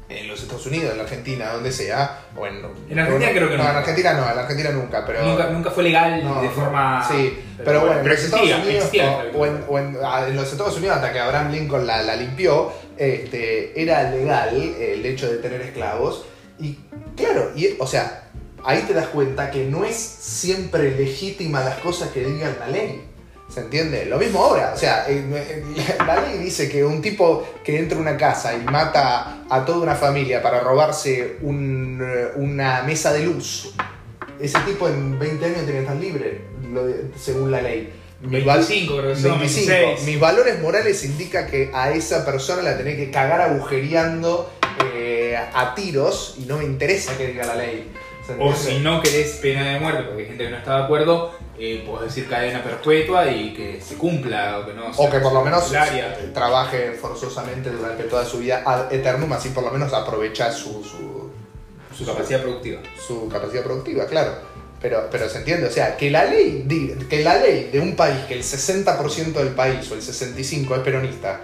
en los Estados Unidos, en la Argentina, donde sea, o en... En Argentina creo que no. no. en Argentina no, en Argentina nunca, pero... nunca, nunca fue legal No, de forma Sí, pero, bueno, en los existía, Estados Unidos existía la o, esclavitud. o en, o en- ah, en los Estados Unidos hasta que Abraham Lincoln la, la limpió, este, era legal el hecho de tener esclavos y claro, y, o sea, ahí te das cuenta que no es siempre legítima las cosas que digan la ley. ¿Se entiende? Lo mismo ahora, o sea, en- en- la ley dice que un tipo que entra a una casa y mata a toda una familia para robarse un, eh, una mesa de luz, ese tipo en 20 años tiene que estar libre, según la ley. Mi val- 25 creo que son 25. 26 Mis valores morales indica que a esa persona la tenés que cagar agujereando eh, a tiros y no me interesa que diga la ley. ¿Se O si no querés pena de muerte, porque hay gente que no está de acuerdo, eh, decir cadena perpetua y que se cumpla, o que no O que por lo menos trabaje forzosamente durante toda su vida ad eternum, así por lo menos aprovecha su, su, su capacidad productiva. su capacidad productiva, claro. pero, pero se entiende, o sea, que la ley, diga- que la ley de un país, que el 60% del país o el 65% es peronista,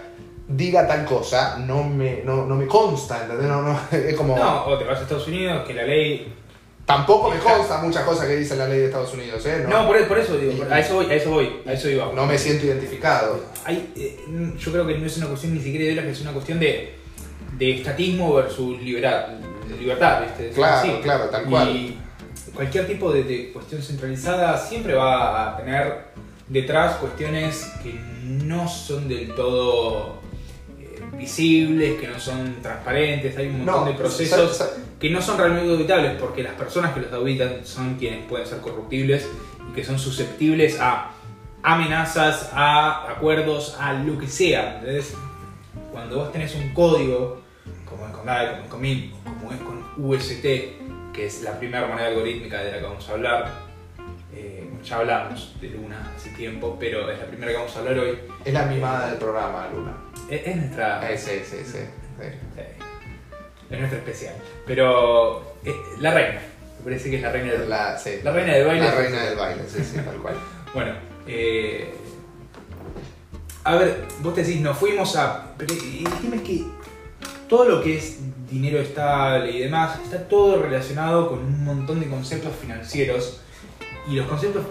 diga tal cosa, no me, no, no me consta, ¿entendés? No, no, es como... No, o te vas a Estados Unidos, que la ley. Tampoco me consta muchas cosas que dice la ley de Estados Unidos, ¿eh? No, por, por eso digo, a eso voy, a eso voy, a eso iba. No me siento identificado. Hay, eh, yo creo que no es una cuestión ni siquiera de ideología, es una cuestión de, de estatismo versus libertad, libertad ¿viste? Es Claro, así. claro, tal cual. Y cualquier tipo de, de cuestión centralizada siempre va a tener detrás cuestiones que no son del todo visibles, que no son transparentes, hay un montón No, de procesos sa- sa- que no son realmente auditables porque las personas que los auditan son quienes pueden ser corruptibles y que son susceptibles a amenazas, a acuerdos, a lo que sea. ¿entendés? Cuando vos tenés un código, como es con DAI, como es con MIM, o como es con UST, que es la primera moneda algorítmica de la que vamos a hablar, ya hablamos de Luna hace tiempo, pero es la primera que vamos a hablar hoy, Es la mimada del programa, Luna. es, es nuestra... Eh, sí, sí, sí. sí. Sí. Es nuestra especial. Pero eh, la reina. Me parece que es la reina del La, sí. La reina del baile. La reina del baile, sí, sí, tal cual. Bueno, eh, a ver, vos te decís, nos fuimos a. Pero el tema es que todo lo que es dinero estable y demás está todo relacionado con un montón de conceptos financieros. Y los conceptos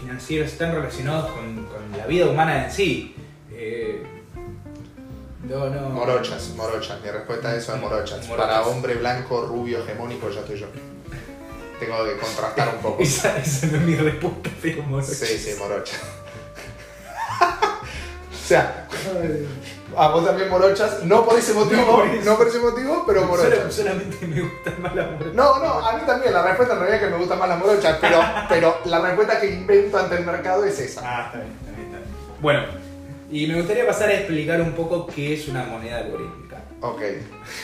financieros están relacionados con, con la vida humana en sí. Eh, no, no. Morochas, morochas. Mi respuesta a eso es morochas. Morochas. Para hombre blanco, rubio, hegemónico, ya estoy yo. Tengo que contrastar un poco. Esa, esa no es mi respuesta, pero morochas. Sí, sí, morochas. o sea, a vos también morochas, no por ese motivo, No por no por ese motivo, pero morochas. solamente me gustan más las morochas. No, no, a mí también, la respuesta en realidad es que me gustan más las morochas, pero, pero la respuesta que invento ante el mercado es esa. Ah, está bien, está bien, está bien. Bueno, y me gustaría pasar a explicar un poco qué es una moneda algorítmica. Ok.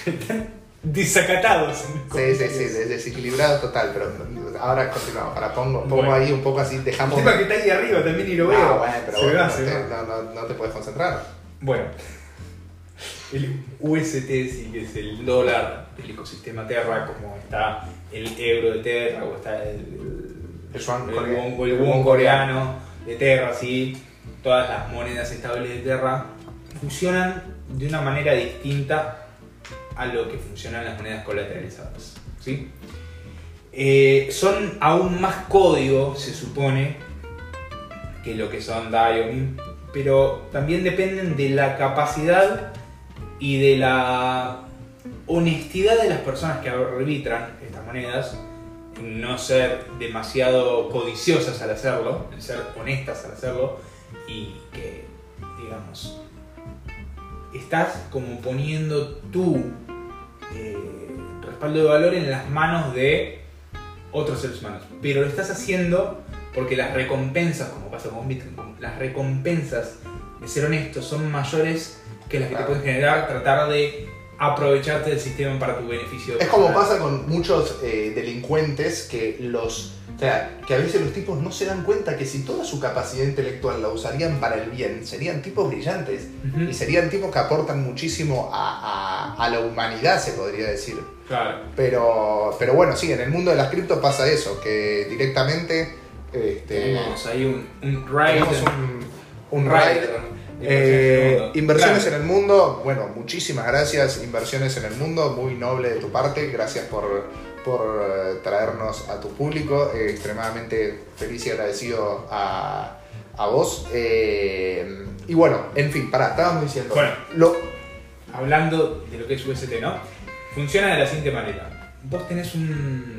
Desacatados. Sí, sí, sí, des- desequilibrado total, pero ahora continuamos. Para pongo, pongo Bueno. ahí un poco así, El dejamos. tema que está ahí arriba también y lo veo. Ah, bueno, pero vos va, no, te, no, no- no te puedes concentrar. Bueno, el UST sí que es el dólar del ecosistema Terra, como está el euro de Terra, o está el, El yuan el coreano. won- o el won coreano de Terra, sí. Todas las monedas estables de Terra funcionan de una manera distinta a lo que funcionan las monedas colateralizadas. ¿sí? Eh, son aún más código, se supone, que lo que son DAI o MIM, pero también dependen de la capacidad y de la honestidad de las personas que arbitran estas monedas, no ser demasiado codiciosas al hacerlo, en ser honestas al hacerlo y que, digamos, estás como poniendo tu eh, respaldo de valor en las manos de otros seres humanos, pero lo estás haciendo porque las recompensas, como pasa con Bitcoin, las recompensas de ser honesto son mayores que las que Claro. te pueden generar tratar de aprovecharte del sistema para tu beneficio. Es como pasa con muchos eh, delincuentes que los. O sea, que a veces los tipos no se dan cuenta que si toda su capacidad intelectual la usarían para el bien, serían tipos brillantes. Ujú. Y serían tipos que aportan muchísimo a, a- a la humanidad, se podría decir. Claro. Pero, pero bueno, sí, en el mundo de las cripto pasa eso, que directamente este, Tenemos ahí un, un ride. tenemos un, ride. de Eh, inversiones en el mundo. inversiones Claro. en el mundo, bueno, muchísimas gracias, inversiones en el mundo, muy noble de tu parte, gracias por, por eh, traernos a tu público, eh, extremadamente feliz y agradecido a, a vos. Eh, y bueno, en fin, pará, estábamos diciendo, Bueno. lo, hablando de lo que es UST, ¿no? Funciona de la siguiente manera. Vos tenés un-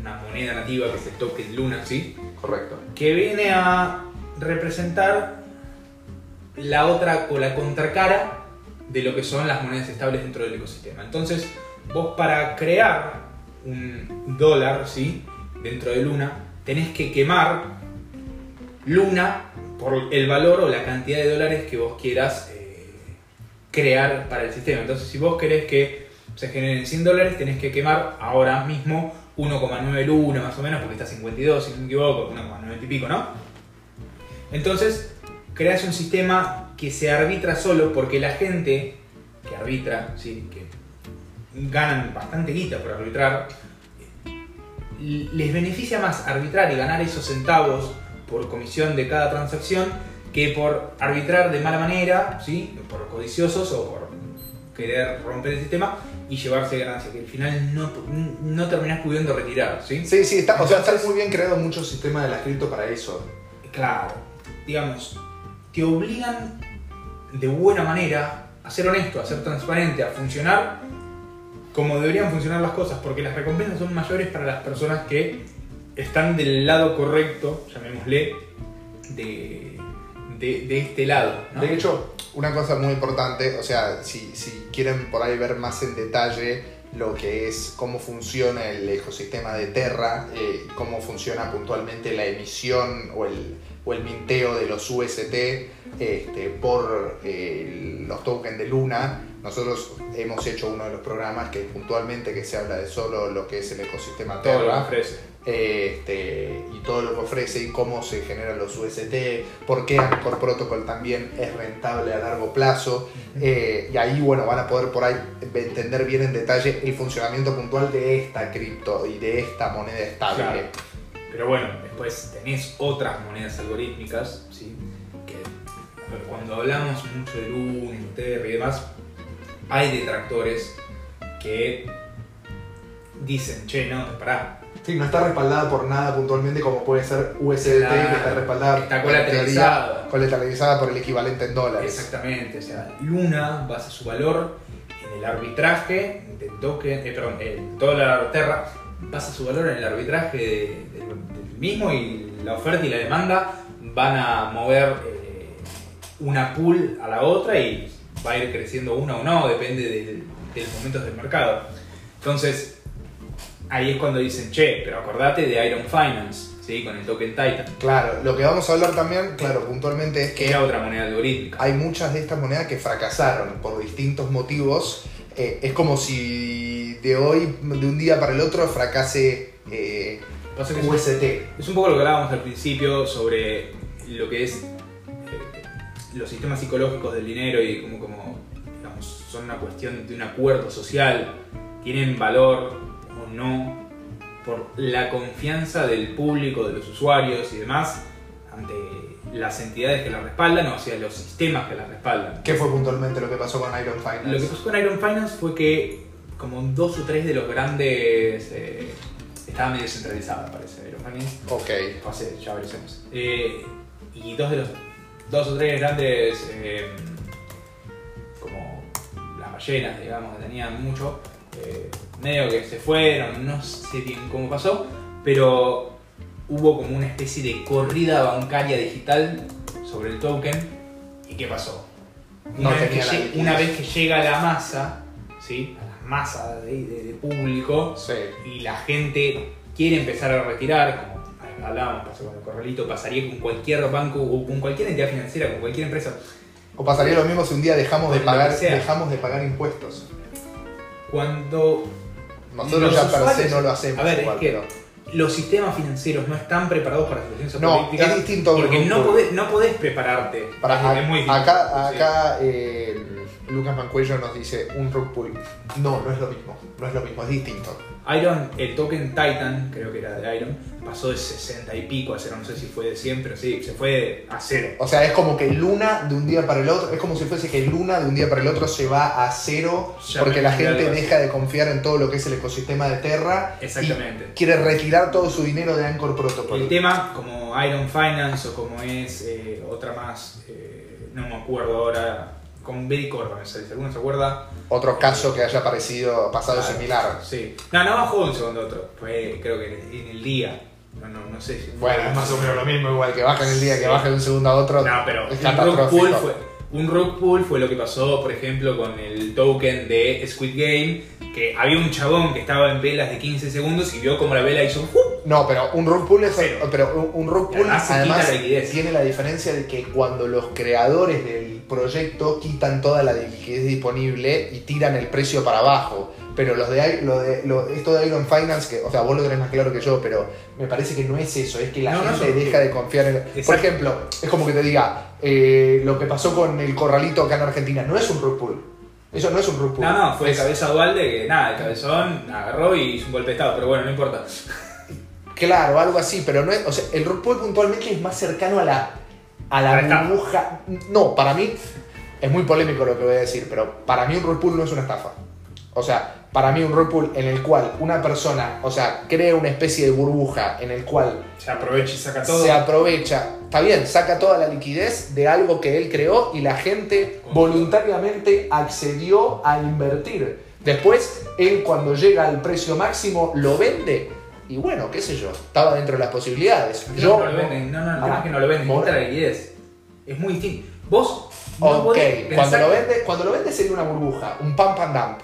una moneda nativa que es el token Luna, ¿sí? correcto, Que viene a representar la otra o la contracara de lo que son las monedas estables dentro del ecosistema. Entonces, vos para crear un dólar, ¿sí? Dentro de Luna, tenés que quemar Luna por el valor o la cantidad de dólares que vos quieras eh, crear para el sistema. Entonces, si vos querés que se generen 100 dólares, tenés que quemar ahora mismo 1,9 Luna más o menos, porque está 52, si no me equivoco, 1,90 y pico, ¿no? Entonces, creas un sistema que se arbitra solo porque la gente que arbitra, ¿sí? que ganan bastante guita por arbitrar, les beneficia más arbitrar y ganar esos centavos por comisión de cada transacción que por arbitrar de mala manera, ¿sí? por codiciosos o por querer romper el sistema y llevarse ganancia, que al final no, no terminás pudiendo retirar. ¿sí? Sí, sí, está, o sea, está muy bien creado mucho sistema de la cripto para eso. Claro, digamos, te obligan de buena manera a ser honesto, a ser transparente, a funcionar como deberían funcionar las cosas, porque las recompensas son mayores para las personas que están del lado correcto, llamémosle, de, de, este lado. De hecho, una cosa muy importante, o sea, si, si quieren por ahí ver más en detalle lo que es cómo funciona el ecosistema de Terra, eh, cómo funciona puntualmente la emisión o el, o el minteo de los UST este, por eh, los tokens de Luna. Nosotros hemos hecho uno de los programas que puntualmente que se habla de solo lo que es el ecosistema Terra. Este, y todo lo que ofrece y cómo se generan los UST, por qué Anchor Protocol también es rentable a largo plazo. Eh, y ahí, bueno, van a poder por ahí entender bien en detalle el funcionamiento puntual de esta cripto y de esta moneda estable. Pero bueno, después tenés otras monedas algorítmicas, ¿sí? que cuando hablamos mucho de Luna, Ethereum y demás, hay detractores que dicen, che, no, pará. Sí, no está respaldada por nada puntualmente como puede ser USDT, que está respaldada está colateralizada. colateralizada por el equivalente en dólares. Exactamente, o sea, Luna basa su valor en el arbitraje del token, eh, perdón, el dólar Terra basa su valor en el arbitraje del mismo y la oferta y la demanda van a mover eh, una pool a la otra y va a ir creciendo una o no, depende del, de los momentos del mercado. Entonces, ahí es cuando dicen, che, pero acordate de Iron Finance, ¿sí? Con el token Titan. Claro, lo que vamos a hablar también, claro, puntualmente es que... Era otra moneda algorítmica. Hay muchas de estas monedas que fracasaron por distintos motivos. Eh, es como si de hoy, de un día para el otro, fracase eh, UST. Es un poco lo que hablábamos al principio sobre lo que es los sistemas psicológicos del dinero y como, como digamos, son una cuestión de un acuerdo social, tienen valor o no por la confianza del público, de los usuarios y demás ante las entidades que la respaldan o hacia los sistemas que la respaldan. ¿Qué fue puntualmente lo que pasó con Iron Finance? Lo que pasó con Iron Finance fue que como dos o tres de los grandes... Eh, estaba medio centralizada parece Iron Finance. Ok. ya veremos. Eh, y dos de los dos o tres grandes, eh, como las ballenas, digamos, que tenían mucho, eh, medio que se fueron, no sé bien cómo pasó, pero hubo como una especie de corrida bancaria digital sobre el token. ¿Y qué pasó? Una, vez, que llega, a la masa, ¿sí? a la masa de, público, y la gente quiere empezar a retirar, como hablábamos, pasó con el corralito, pasaría con cualquier banco o con cualquier entidad financiera, con cualquier empresa. O pasaría lo mismo si un día dejamos de pagar, dejamos de pagar impuestos. Cuando nosotros ya per se no lo hacemos. A ver, es que los sistemas financieros no están preparados para situaciones no, es distinto porque no podés, no podés prepararte. Para, es muy acá, acá eh, Lucas Mancuello nos dice un rug pull. No, no es lo mismo. No es lo mismo, es distinto. Iron, el token Titan, creo que era de Iron, pasó de 60 y pico a cero, no sé si fue de 100, pero sí, se fue a cero. O sea, es como que Luna de un día para el otro, es como si fuese que Luna de un día para el otro se va a cero porque la gente deja de confiar en todo lo que es el ecosistema de Terra. Exactamente. Y quiere retirar todo su dinero de Anchor Protocol. El tema, como Iron Finance o como es eh, otra más, eh, no me acuerdo ahora, con Betty Corban, ¿alguno se acuerda? Otro caso que haya parecido, pasado similar. Sí. No, no bajó un segundo otro, fue creo que en el día. No, no, no sé si Bueno, es más o menos lo mismo, igual que baja en el día, que baja de un segundo a otro. No, pero rug pull fue, un rug pull fue lo que pasó, por ejemplo, con el token de Squid Game, que había un chabón que estaba en velas de 15 segundos y vio como la vela hizo No, pero un rug pull es pero un rug pull además, tiene la diferencia de que cuando los creadores del proyecto quitan toda la liquidez disponible y tiran el precio para abajo. Pero los de, lo de lo, esto de Iron Finance, que, o sea, vos lo tenés más claro que yo, pero me parece que no es eso, es que la gente deja de confiar en. Por ejemplo, es como que te diga, eh, lo que pasó con el corralito acá en Argentina, no es un rug pull. Eso no es un rug pull. No, no, fue cabeza dual de que nada, el cabezón agarró y hizo un golpe de estado, pero bueno, no importa. Claro, algo así, pero no es. O sea, el rug pull puntualmente es más cercano a la, a la burbuja. No, para mí es muy polémico lo que voy a decir, pero para mí un rug pull no es una estafa. O sea, para mí un rug pull en el cual una persona, o sea, crea una especie de burbuja en el cual Se aprovecha y saca todo. se aprovecha, está bien, saca toda la liquidez de algo que él creó y la gente voluntariamente accedió a invertir. Después, él cuando llega al precio máximo lo vende y bueno, qué sé yo, estaba dentro de las posibilidades. No, Yo, no lo venden. No, no, tema Pará. es que no lo venden. Necesita la liquidez. Es muy distinto. Vos no ok, cuando lo, vende, cuando lo vende sería una burbuja, un pump and dump.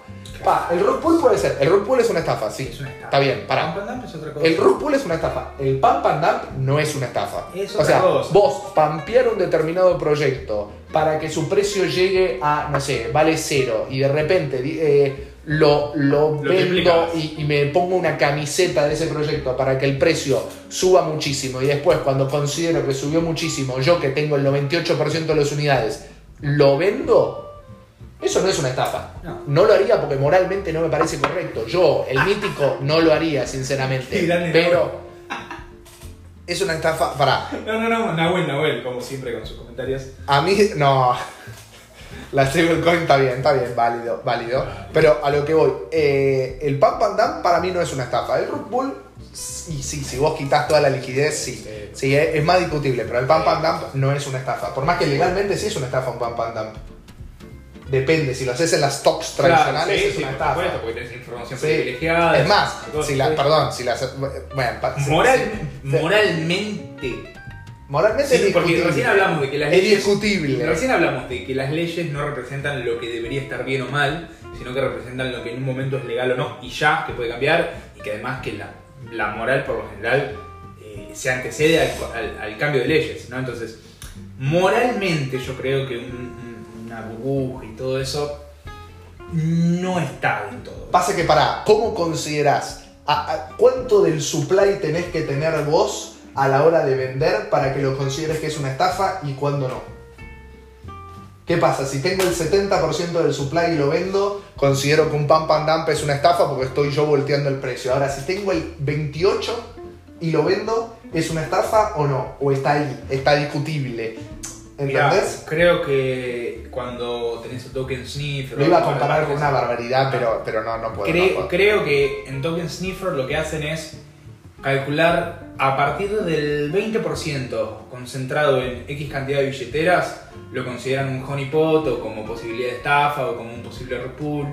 Pa, el rug pull puede ser, el rug pull es una estafa, sí. Es una estafa. Está bien, pará. Pump and dump es otra cosa. El rug pull es una estafa. El pump and dump no es una estafa. Es o otra sea, cosa. vos pampear un determinado proyecto para que su precio llegue a, no sé, vale cero y de repente eh, lo, lo, Lo vendo y, y me pongo una camiseta de ese proyecto para que el precio suba muchísimo y después cuando considero que subió muchísimo, yo que tengo el 98% de las unidades, lo vendo. Eso no es una estafa. No. lo haría porque moralmente no me parece correcto. Yo, el mítico, no lo haría, sinceramente. Sí, Pero es una estafa. Para, No, no, no, Nahuel, Nahuel, como siempre con sus comentarios. a mí, no. La stablecoin está bien, está bien, válido, válido. Pero a lo que voy, eh, el pump and dump para mí no es una estafa. El rug pull, y sí, si vos quitas toda la liquidez, sí. Sí. Sí, es, es más discutible, pero el pump and dump no es una estafa. Por más que legalmente sí es una estafa un pump and dump. Depende, si lo haces en las stocks tradicionales Claro, sí, es una estafa. supuesto, porque tenés información privilegiada. Es más, si la, perdón, si las. Bueno, Moral, moralmente. Moralmente Sí, es porque recién hablamos de que las Es leyes. discutible. Recién hablamos de que las leyes no representan lo que debería estar bien o mal, sino que representan lo que en un momento es legal o no, y ya, que puede cambiar, y que además que la, la moral por lo general eh, se antecede al, cambio de leyes, ¿no? Entonces, moralmente yo creo que un- un- una burbuja y todo eso no está en todo. Pasa que para, ¿cómo considerás? a ¿Cuánto del supply tenés que tener vos a la hora de vender para que lo consideres que es una estafa y cuándo no? ¿Qué pasa? Si tengo el 70% del supply y lo vendo, considero que un pump and dump es una estafa porque estoy yo volteando el precio. Ahora, si tengo el 28% y lo vendo, ¿es una estafa o no? ¿O está ahí? Está discutible. Mirá, ¿Entendés? creo que cuando tenés el token sniffer... Lo iba a comparar con una barbaridad, pero, pero no, no puedo. no puedo. creo que en Token Sniffer lo que hacen es calcular a partir del 20% concentrado en X cantidad de billeteras, lo consideran un honeypot o como posibilidad de estafa o como un posible repool.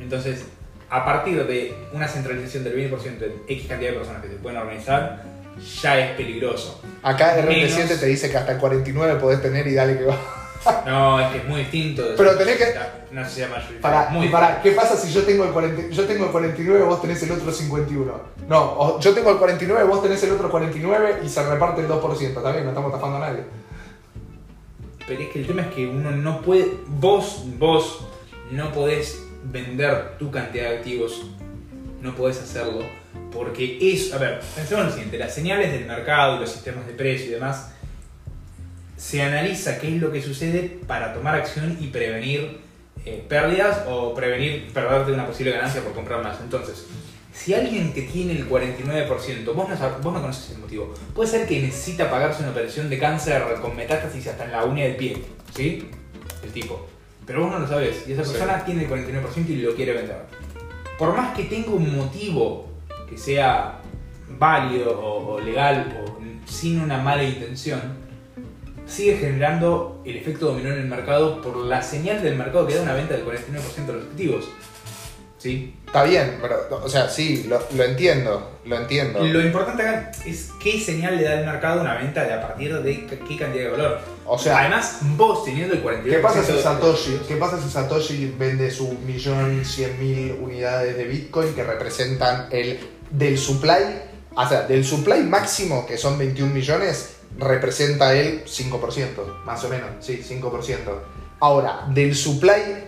Entonces, a partir de una centralización del 20% en X cantidad de personas que se pueden organizar, ya es peligroso. Acá RT7 Menos- te dice que hasta el 49 podés tener y dale que va. No, es que es muy distinto. Pero tenés que- No se llama mayoritario. Para, muy y para, ¿qué pasa si yo tengo el 40, yo tengo el 49 vos tenés el otro 51? No, o yo tengo el 49 vos tenés el otro 49 y se reparte el 2%, está bien, no estamos estafando a nadie. Pero es que el tema es que uno no puede. Vos, vos no podés vender tu cantidad de activos. No podés hacerlo. Porque es. A ver, pensemos en lo siguiente: las señales del mercado y los sistemas de precio y demás. Se analiza qué es lo que sucede para tomar acción y prevenir eh, pérdidas o prevenir perderte una posible ganancia por comprar más. Entonces, si alguien que tiene el 49%, vos no, vos no conoces el motivo, puede ser que necesita pagarse una operación de cáncer con metástasis hasta en la uña del pie, ¿sí? El tipo. Pero vos no lo sabes y esa Sí. persona tiene el 49% y lo quiere vender. Por más que tenga un motivo que sea válido o, o legal o sin una mala intención, sigue generando el efecto dominó en el mercado por la señal del mercado que da una venta del 49% de los activos. ¿Sí? Está bien, pero, o sea, sí, lo, lo entiendo, lo entiendo. Lo importante acá es qué señal le da el mercado a una venta de a partir de qué cantidad de valor. O sea, Además, vos teniendo el 49% ¿qué pasa si de- Satoshi, qué pasa si Satoshi vende su millón cien mil unidades de Bitcoin que representan el del supply, o sea, del supply máximo que son 21 millones representa el 5%, más o menos, sí, 5%. Ahora, del supply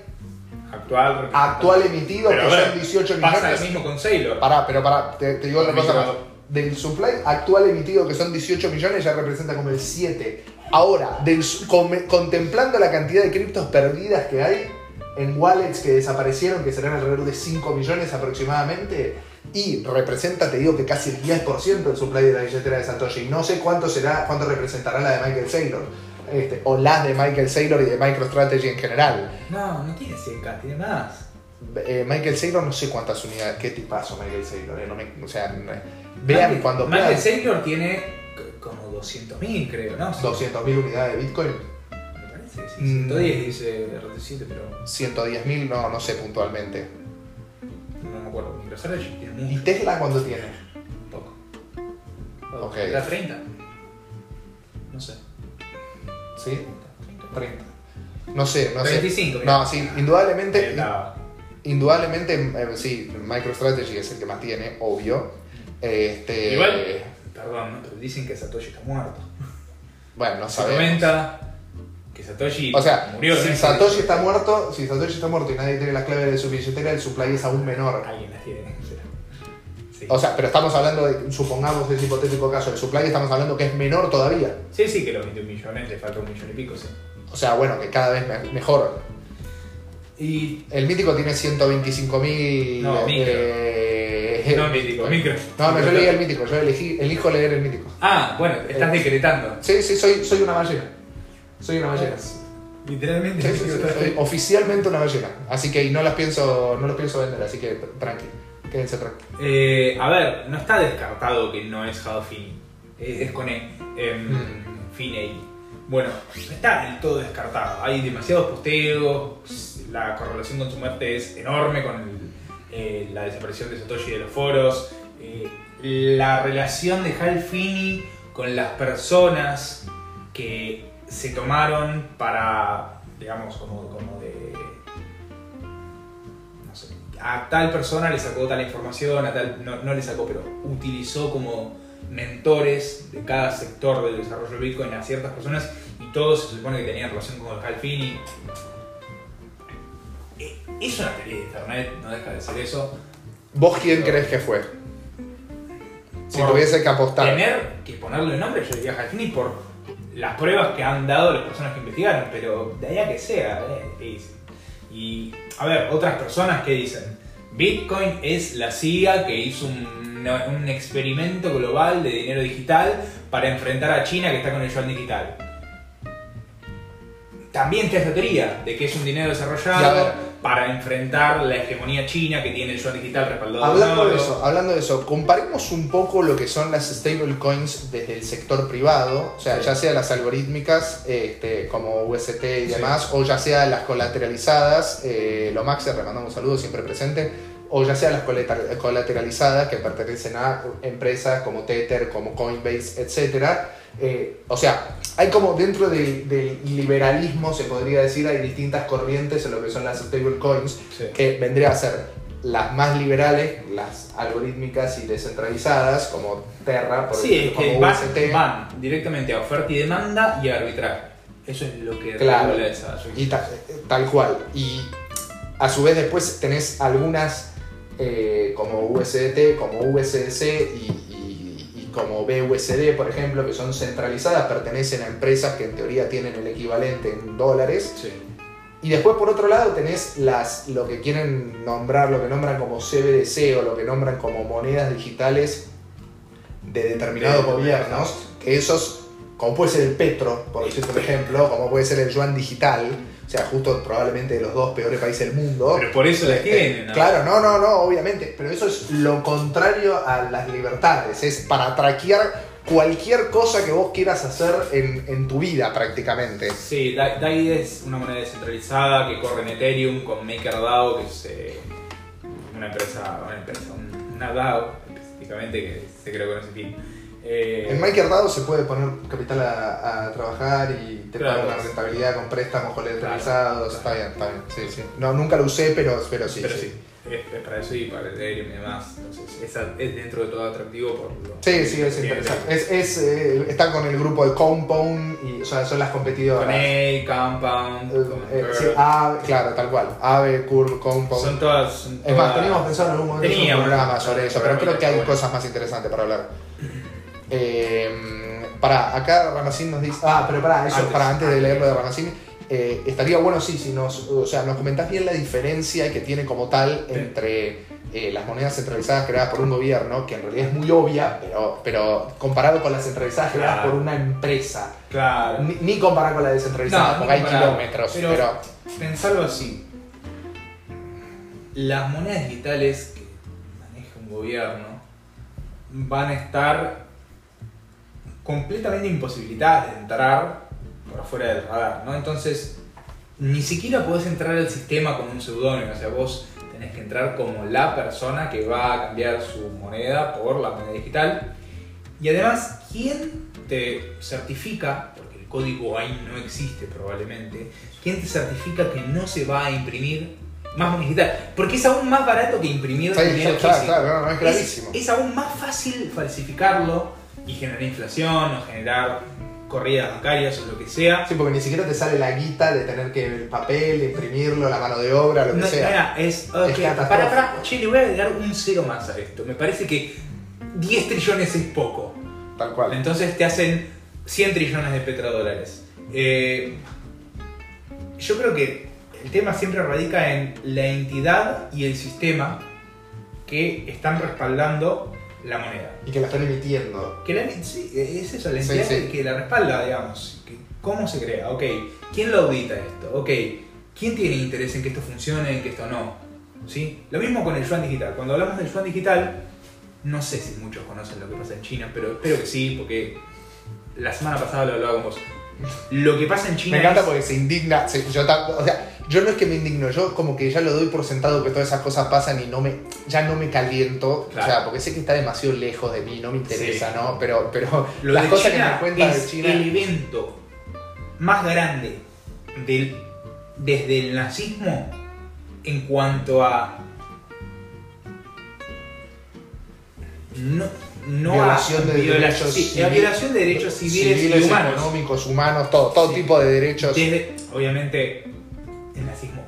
actual, actual emitido, que ver, son 18 Pasa millones. lo mismo con Sailor. Pará, pero pará, te, te digo otra cosa más. Micro- Del supply actual emitido, que son 18 millones, ya representa como el 7. Ahora, del, contemplando la cantidad de criptos perdidas que hay, en wallets que desaparecieron, que serán alrededor de 5 millones aproximadamente, y representa, te digo, que casi el 10% del supply de la billetera de Satoshi. No sé cuánto será, cuánto representará la de Michael Saylor, este, o las de Michael Saylor y de MicroStrategy en general. No, no tiene 100k, tiene más. Eh, Michael Saylor no sé cuántas unidades, qué tipazo Michael Saylor, eh, no me- o sea, no- vean Michael- cuando Michael Saylor tiene como 200.000, creo, ¿no? 200.000 unidades de Bitcoin, Me parece sí. Mm. 110 dice RT7, pero 110.000 no, no sé puntualmente. No me acuerdo. MicroStrategy tiene ¿Y mucho. Tesla cuándo tiene? Poco. Ok. ¿Era 30? No sé. ¿Sí? 30. No sé, no sé. 25, mira. No, sí, indudablemente, indudablemente, eh, sí, MicroStrategy es el que más tiene, obvio. Este, Igual, perdón, pero dicen que Satoshi está muerto. Bueno, no Se sabemos. comenta que Satoshi O sea, murió. si ¿no? Satoshi está muerto, si Satoshi está muerto y nadie tiene las claves de su billetera, el supply es aún menor. Alguien las tiene. Sí. O sea, pero estamos hablando de, supongamos ese hipotético caso, el supply estamos hablando que es menor todavía. sí, sí, que los 21 millones le falta un millón y pico, sí. O sea, bueno, que cada vez me- mejor. Y. El mítico tiene 125.000... No, micro. eh, No, mítico, micro. No, no, yo leí el mítico, yo elegí, elijo leer el mítico. Ah, bueno, estás Eh. decretando. Sí, sí, soy, soy una ballena. Soy una ballena. Literalmente. Sí, sí, sí, soy oficialmente una ballena. Así que y no las pienso, no los pienso vender, así que tranqui, quédense tranqui. Eh, a ver, no está descartado que no es Hadofini. Eh, es con E. em, Mm. Finney. Bueno, no está del todo descartado. Hay demasiados posteos. La correlación con su muerte es enorme con el- eh, la desaparición de Satoshi de los foros. eh, la relación de Hal Finney con las personas que se tomaron para, digamos, como, como de no sé, a tal persona le sacó tal información, a tal, no, no le sacó, pero utilizó como mentores de cada sector del desarrollo de Bitcoin a ciertas personas y todos se supone que tenían relación con el Hal Finney. Eh, Es una teoría de internet, no deja de ser eso. ¿Vos quién crees que fue? Si tuviese que apostar. Tener que ponerle nombre, yo diría Hal Finney por las pruebas que han dado las personas que investigaron, pero de ahí a que sea, eh, Y, a ver, otras personas que dicen, Bitcoin es la CIA que hizo un, un experimento global de dinero digital para enfrentar a China que está con el yuan digital. También está esta teoría de que es un dinero desarrollado para enfrentar la hegemonía china que tiene el yuan digital respaldado Hablando de eso, hablando de eso, comparemos un poco lo que son las stablecoins desde el sector privado, o sea, Sí. ya sea las algorítmicas este, como UST y Sí. demás, o ya sea las colateralizadas, eh, lo Max, le mandamos un saludo siempre presente, o ya sea las colateralizadas que pertenecen a empresas como Tether, como Coinbase, etcétera. Eh, o sea, hay como dentro del, liberalismo, se podría decir, hay distintas corrientes en lo que son las stablecoins, Sí. que vendría a ser las más liberales, las algorítmicas y descentralizadas, como Terra, por Sí, es ejemplo, que como van, UST. van directamente a oferta y demanda y a arbitraje. Eso es lo que Claro. regula esa Y ta- tal cual. Y a su vez después tenés algunas eh, como USDT, como USDC y, como BUSD, por ejemplo, que son centralizadas, pertenecen a empresas que en teoría tienen el equivalente en dólares. Sí. Y después por otro lado tenés las, lo que quieren nombrar, lo que nombran como CBDC o lo que nombran como monedas digitales de determinados De- gobiernos, que esos, como puede ser el Petro, por decirte un ejemplo, como puede ser el Yuan Digital, o sea, justo probablemente de los dos peores países del mundo. Pero por eso las Eh, tienen, ¿no? Claro, no, no, no, obviamente, pero eso es lo contrario a las libertades, es para traquear cualquier cosa que vos quieras hacer en, en tu vida prácticamente. Sí, Da- DAI es una moneda descentralizada que corre en Ethereum con MakerDAO, que es eh, una empresa, una empresa, un- una DAO específicamente que se creó con ese fin. Eh, En MakerDAO se puede poner capital a, a trabajar y te Claro. paga una rentabilidad con préstamos colateralizados. Claro. Está bien, está bien. Sí, sí. No, nunca lo usé, pero, pero sí. pero sí. sí, es, es para eso y para Ethereum y demás. Entonces, esa- es dentro de todo atractivo por lo Sí, sí, es interesante. Es, es, eh, está con el grupo de Compound y o sea, son las competidoras. Con A, Compound, Eh, con eh, sí, claro, tal cual. Ave, Curve, Compound. Son todas. son Es más, teníamos pensado en algún momento un programa sobre eso, pero creo que hay cosas más interesantes para hablar. Eh, para acá Ramacín nos dice. Ah, pero para eso, Antes. para antes de leer lo de Ramacín. eh, estaría bueno, sí, si nos, o sea, nos comentás bien la diferencia que tiene como tal entre eh, las monedas centralizadas creadas por un gobierno, que en realidad es muy obvia, pero, pero comparado con las centralizadas creadas Claro. por una empresa. Claro. Ni, ni comparado con la descentralizada, No, porque hay kilómetros, Pero- pero... Pensarlo así. Las monedas digitales que maneja un gobierno van a estar completamente imposibilitadas de entrar por afuera del radar, ¿no? Entonces, ni siquiera podés entrar al sistema con un seudónimo, o sea, vos tenés que entrar como la persona que va a cambiar su moneda por la moneda digital. Y además, ¿quién te certifica, porque el código ahí no existe probablemente, quién te certifica que no se va a imprimir más moneda digital? Porque es aún más barato que imprimir Sí, dinero claro, claro, no, no, es clarísimo. Es, aún más fácil falsificarlo y generar inflación o generar corridas bancarias o lo que sea. Sí, porque ni siquiera te sale la guita de tener que el papel, imprimirlo, la mano de obra, lo que No, sea. mira, es. ok, catastrófico. para, para, che, le voy a agregar un cero más a esto. Me parece que 10 trillones es poco. Tal cual. Entonces te hacen 100 trillones de petrodólares. Eh, yo creo que el tema siempre radica en la entidad y el sistema que están respaldando la moneda. Y que la están emitiendo. Que la, sí, es eso, la entidad sí. Que, que la respalda, digamos. ¿Cómo se crea? Ok, ¿quién lo audita esto? Ok, ¿quién tiene interés en que esto funcione, en que esto no? ¿Sí? Lo mismo con el yuan digital. Cuando hablamos del yuan digital, no sé si muchos conocen lo que pasa en China, pero espero que sí, porque la semana pasada lo hablaba con vos. Lo que pasa en China Me encanta es- porque se indigna. se- yo, o sea, yo no es que me indigno, yo como que ya lo doy por sentado que todas esas cosas pasan y no me, ya no me caliento. Claro. O sea, porque sé que está demasiado lejos de mí, no me interesa, Sí. ¿no? Pero, pero Lo las de cosas China que me cuentan es de China. el evento más grande del, desde el nazismo en cuanto a no, no Violación a de violación, derechos sí, la violación de derechos civiles, y humanos económicos, humanos, todo, todo Sí. tipo de derechos. desde obviamente nazismo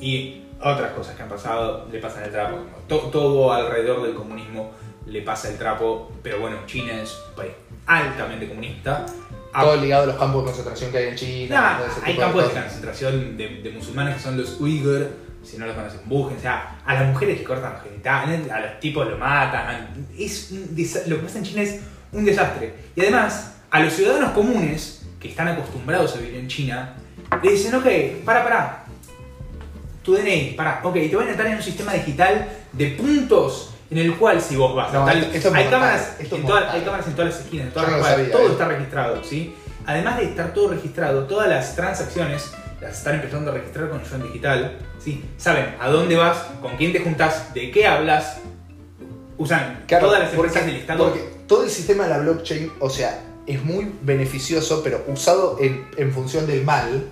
y otras cosas que han pasado le pasan el trapo To- todo alrededor del comunismo le pasa el trapo pero bueno China es un país altamente comunista A- Todo ligado a los campos de concentración que hay en China. Nah, hay de campos de concentración de, de musulmanes que son los uigur, si no los conocen, busquen. O sea, a las mujeres que cortan los genitales, a los tipos lo matan. Es lo que pasa en China es un desastre. Y además, a los ciudadanos comunes que están acostumbrados a vivir en China, le dicen, ok, para, para. Tu DNI, para, ok, te voy a entrar en un sistema digital de puntos en el cual si vos vas a No, tal- esto- hay mortal, cámaras esto en todas- mortal. hay cámaras en todas las esquinas, en todas no las sabía, todo eh. está registrado, ¿sí? Además de estar todo registrado, todas las transacciones las están empezando a registrar con Yuan Digital, ¿sí? Saben a dónde vas, con quién te juntas, de qué hablas, usan Claro, todas las porque- empresas del Estado. Porque todo el sistema de la blockchain, o sea, es muy beneficioso, pero usado en, en función del mal,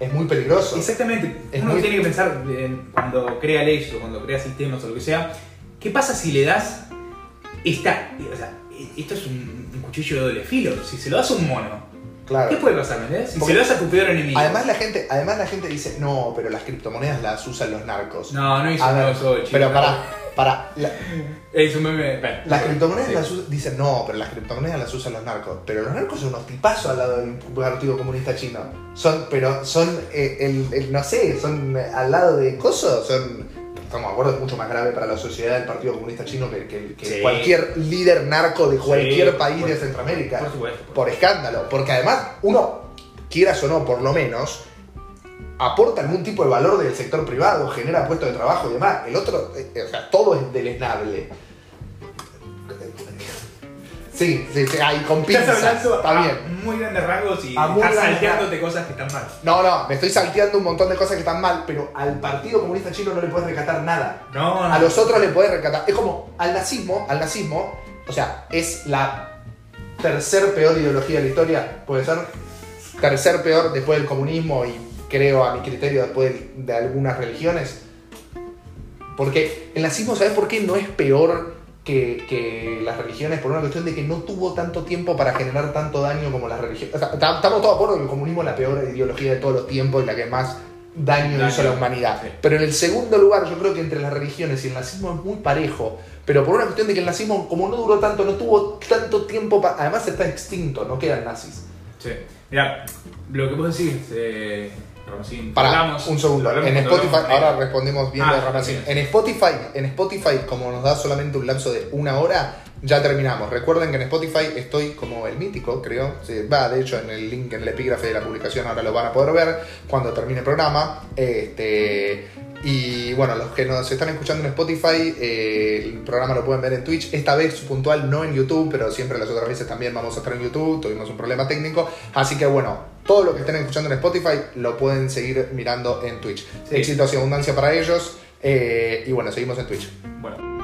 es muy peligroso. Exactamente. Es Uno muy- tiene que pensar en cuando crea leyes o cuando crea sistemas o lo que sea, ¿qué pasa si le das esta... O sea, esto es un, un cuchillo de doble filo. Si se lo das a un mono, Claro. ¿qué puede pasar? ¿me entendés? Si Porque- se lo das a tu peor enemigo. Además la gente, además la gente dice, no, pero las criptomonedas las usan los narcos. no, no hizo chico, pero no. Para, la- Es un meme. las criptomonedas Sí. las usan, dicen, no, pero las criptomonedas las usan los narcos. Pero los narcos son unos tipazos al lado del Partido Comunista Chino. Son, pero son, eh, el, el- no sé, son eh, al lado de Coso, son, estamos de acuerdo, es mucho más grave para la sociedad del Partido Comunista Chino que, que- que Sí. cualquier líder narco de cualquier Sí, país por- de Centroamérica. Por supuesto. por por escándalo, porque además uno, quieras o no, por lo menos, aporta algún tipo de valor del sector privado, genera puestos de trabajo y demás. El otro, eh, o sea, todo es deleznable. Sí, sí, sí, ahí con Estás pinzas, hablando está a bien. muy grandes rasgos y A estás salteándote cosas que están mal. No, no, me estoy salteando un montón de cosas que están mal, pero al Partido Comunista Chino no le puedes recatar nada. No, no. A los otros le puedes recatar. Es como al nazismo, al nazismo, o sea, es la tercer peor ideología de la historia, puede ser. Tercer peor después del comunismo y creo a mi criterio después de, algunas religiones. Porque el nazismo, ¿sabes por qué no es peor que, que las religiones? Por una cuestión de que no tuvo tanto tiempo para generar tanto daño como las religiones. O sea, ta- estamos todos de acuerdo que el comunismo es la peor ideología de todos los tiempos y la que más daño, Daño, hizo a la humanidad. sí. Pero en el segundo lugar, yo creo que entre las religiones y el nazismo es muy parejo. Pero por una cuestión de que el nazismo, como no duró tanto, no tuvo tanto tiempo para. Además está extinto, no quedan nazis. Sí. Mira, lo que vos decís, eh, Para Hablamos, un segundo. hablamos En Spotify, hablamos ahora respondemos bien Ah, de. En Spotify, en Spotify, como nos da solamente un lapso de una hora, ya terminamos. Recuerden que en Spotify estoy como el mítico, creo. Sí, va, de hecho, en el link, en el epígrafe de la publicación, ahora lo van a poder ver cuando termine el programa. Este. Y bueno, los que nos están escuchando en Spotify, eh, el programa lo pueden ver en Twitch. Esta vez puntual no en YouTube, pero siempre las otras veces también vamos a estar en YouTube. Tuvimos un problema técnico. Así que bueno, todo lo que estén escuchando en Spotify lo pueden seguir mirando en Twitch. Sí. Éxitos y abundancia para ellos. eh, y bueno, seguimos en Twitch. Bueno.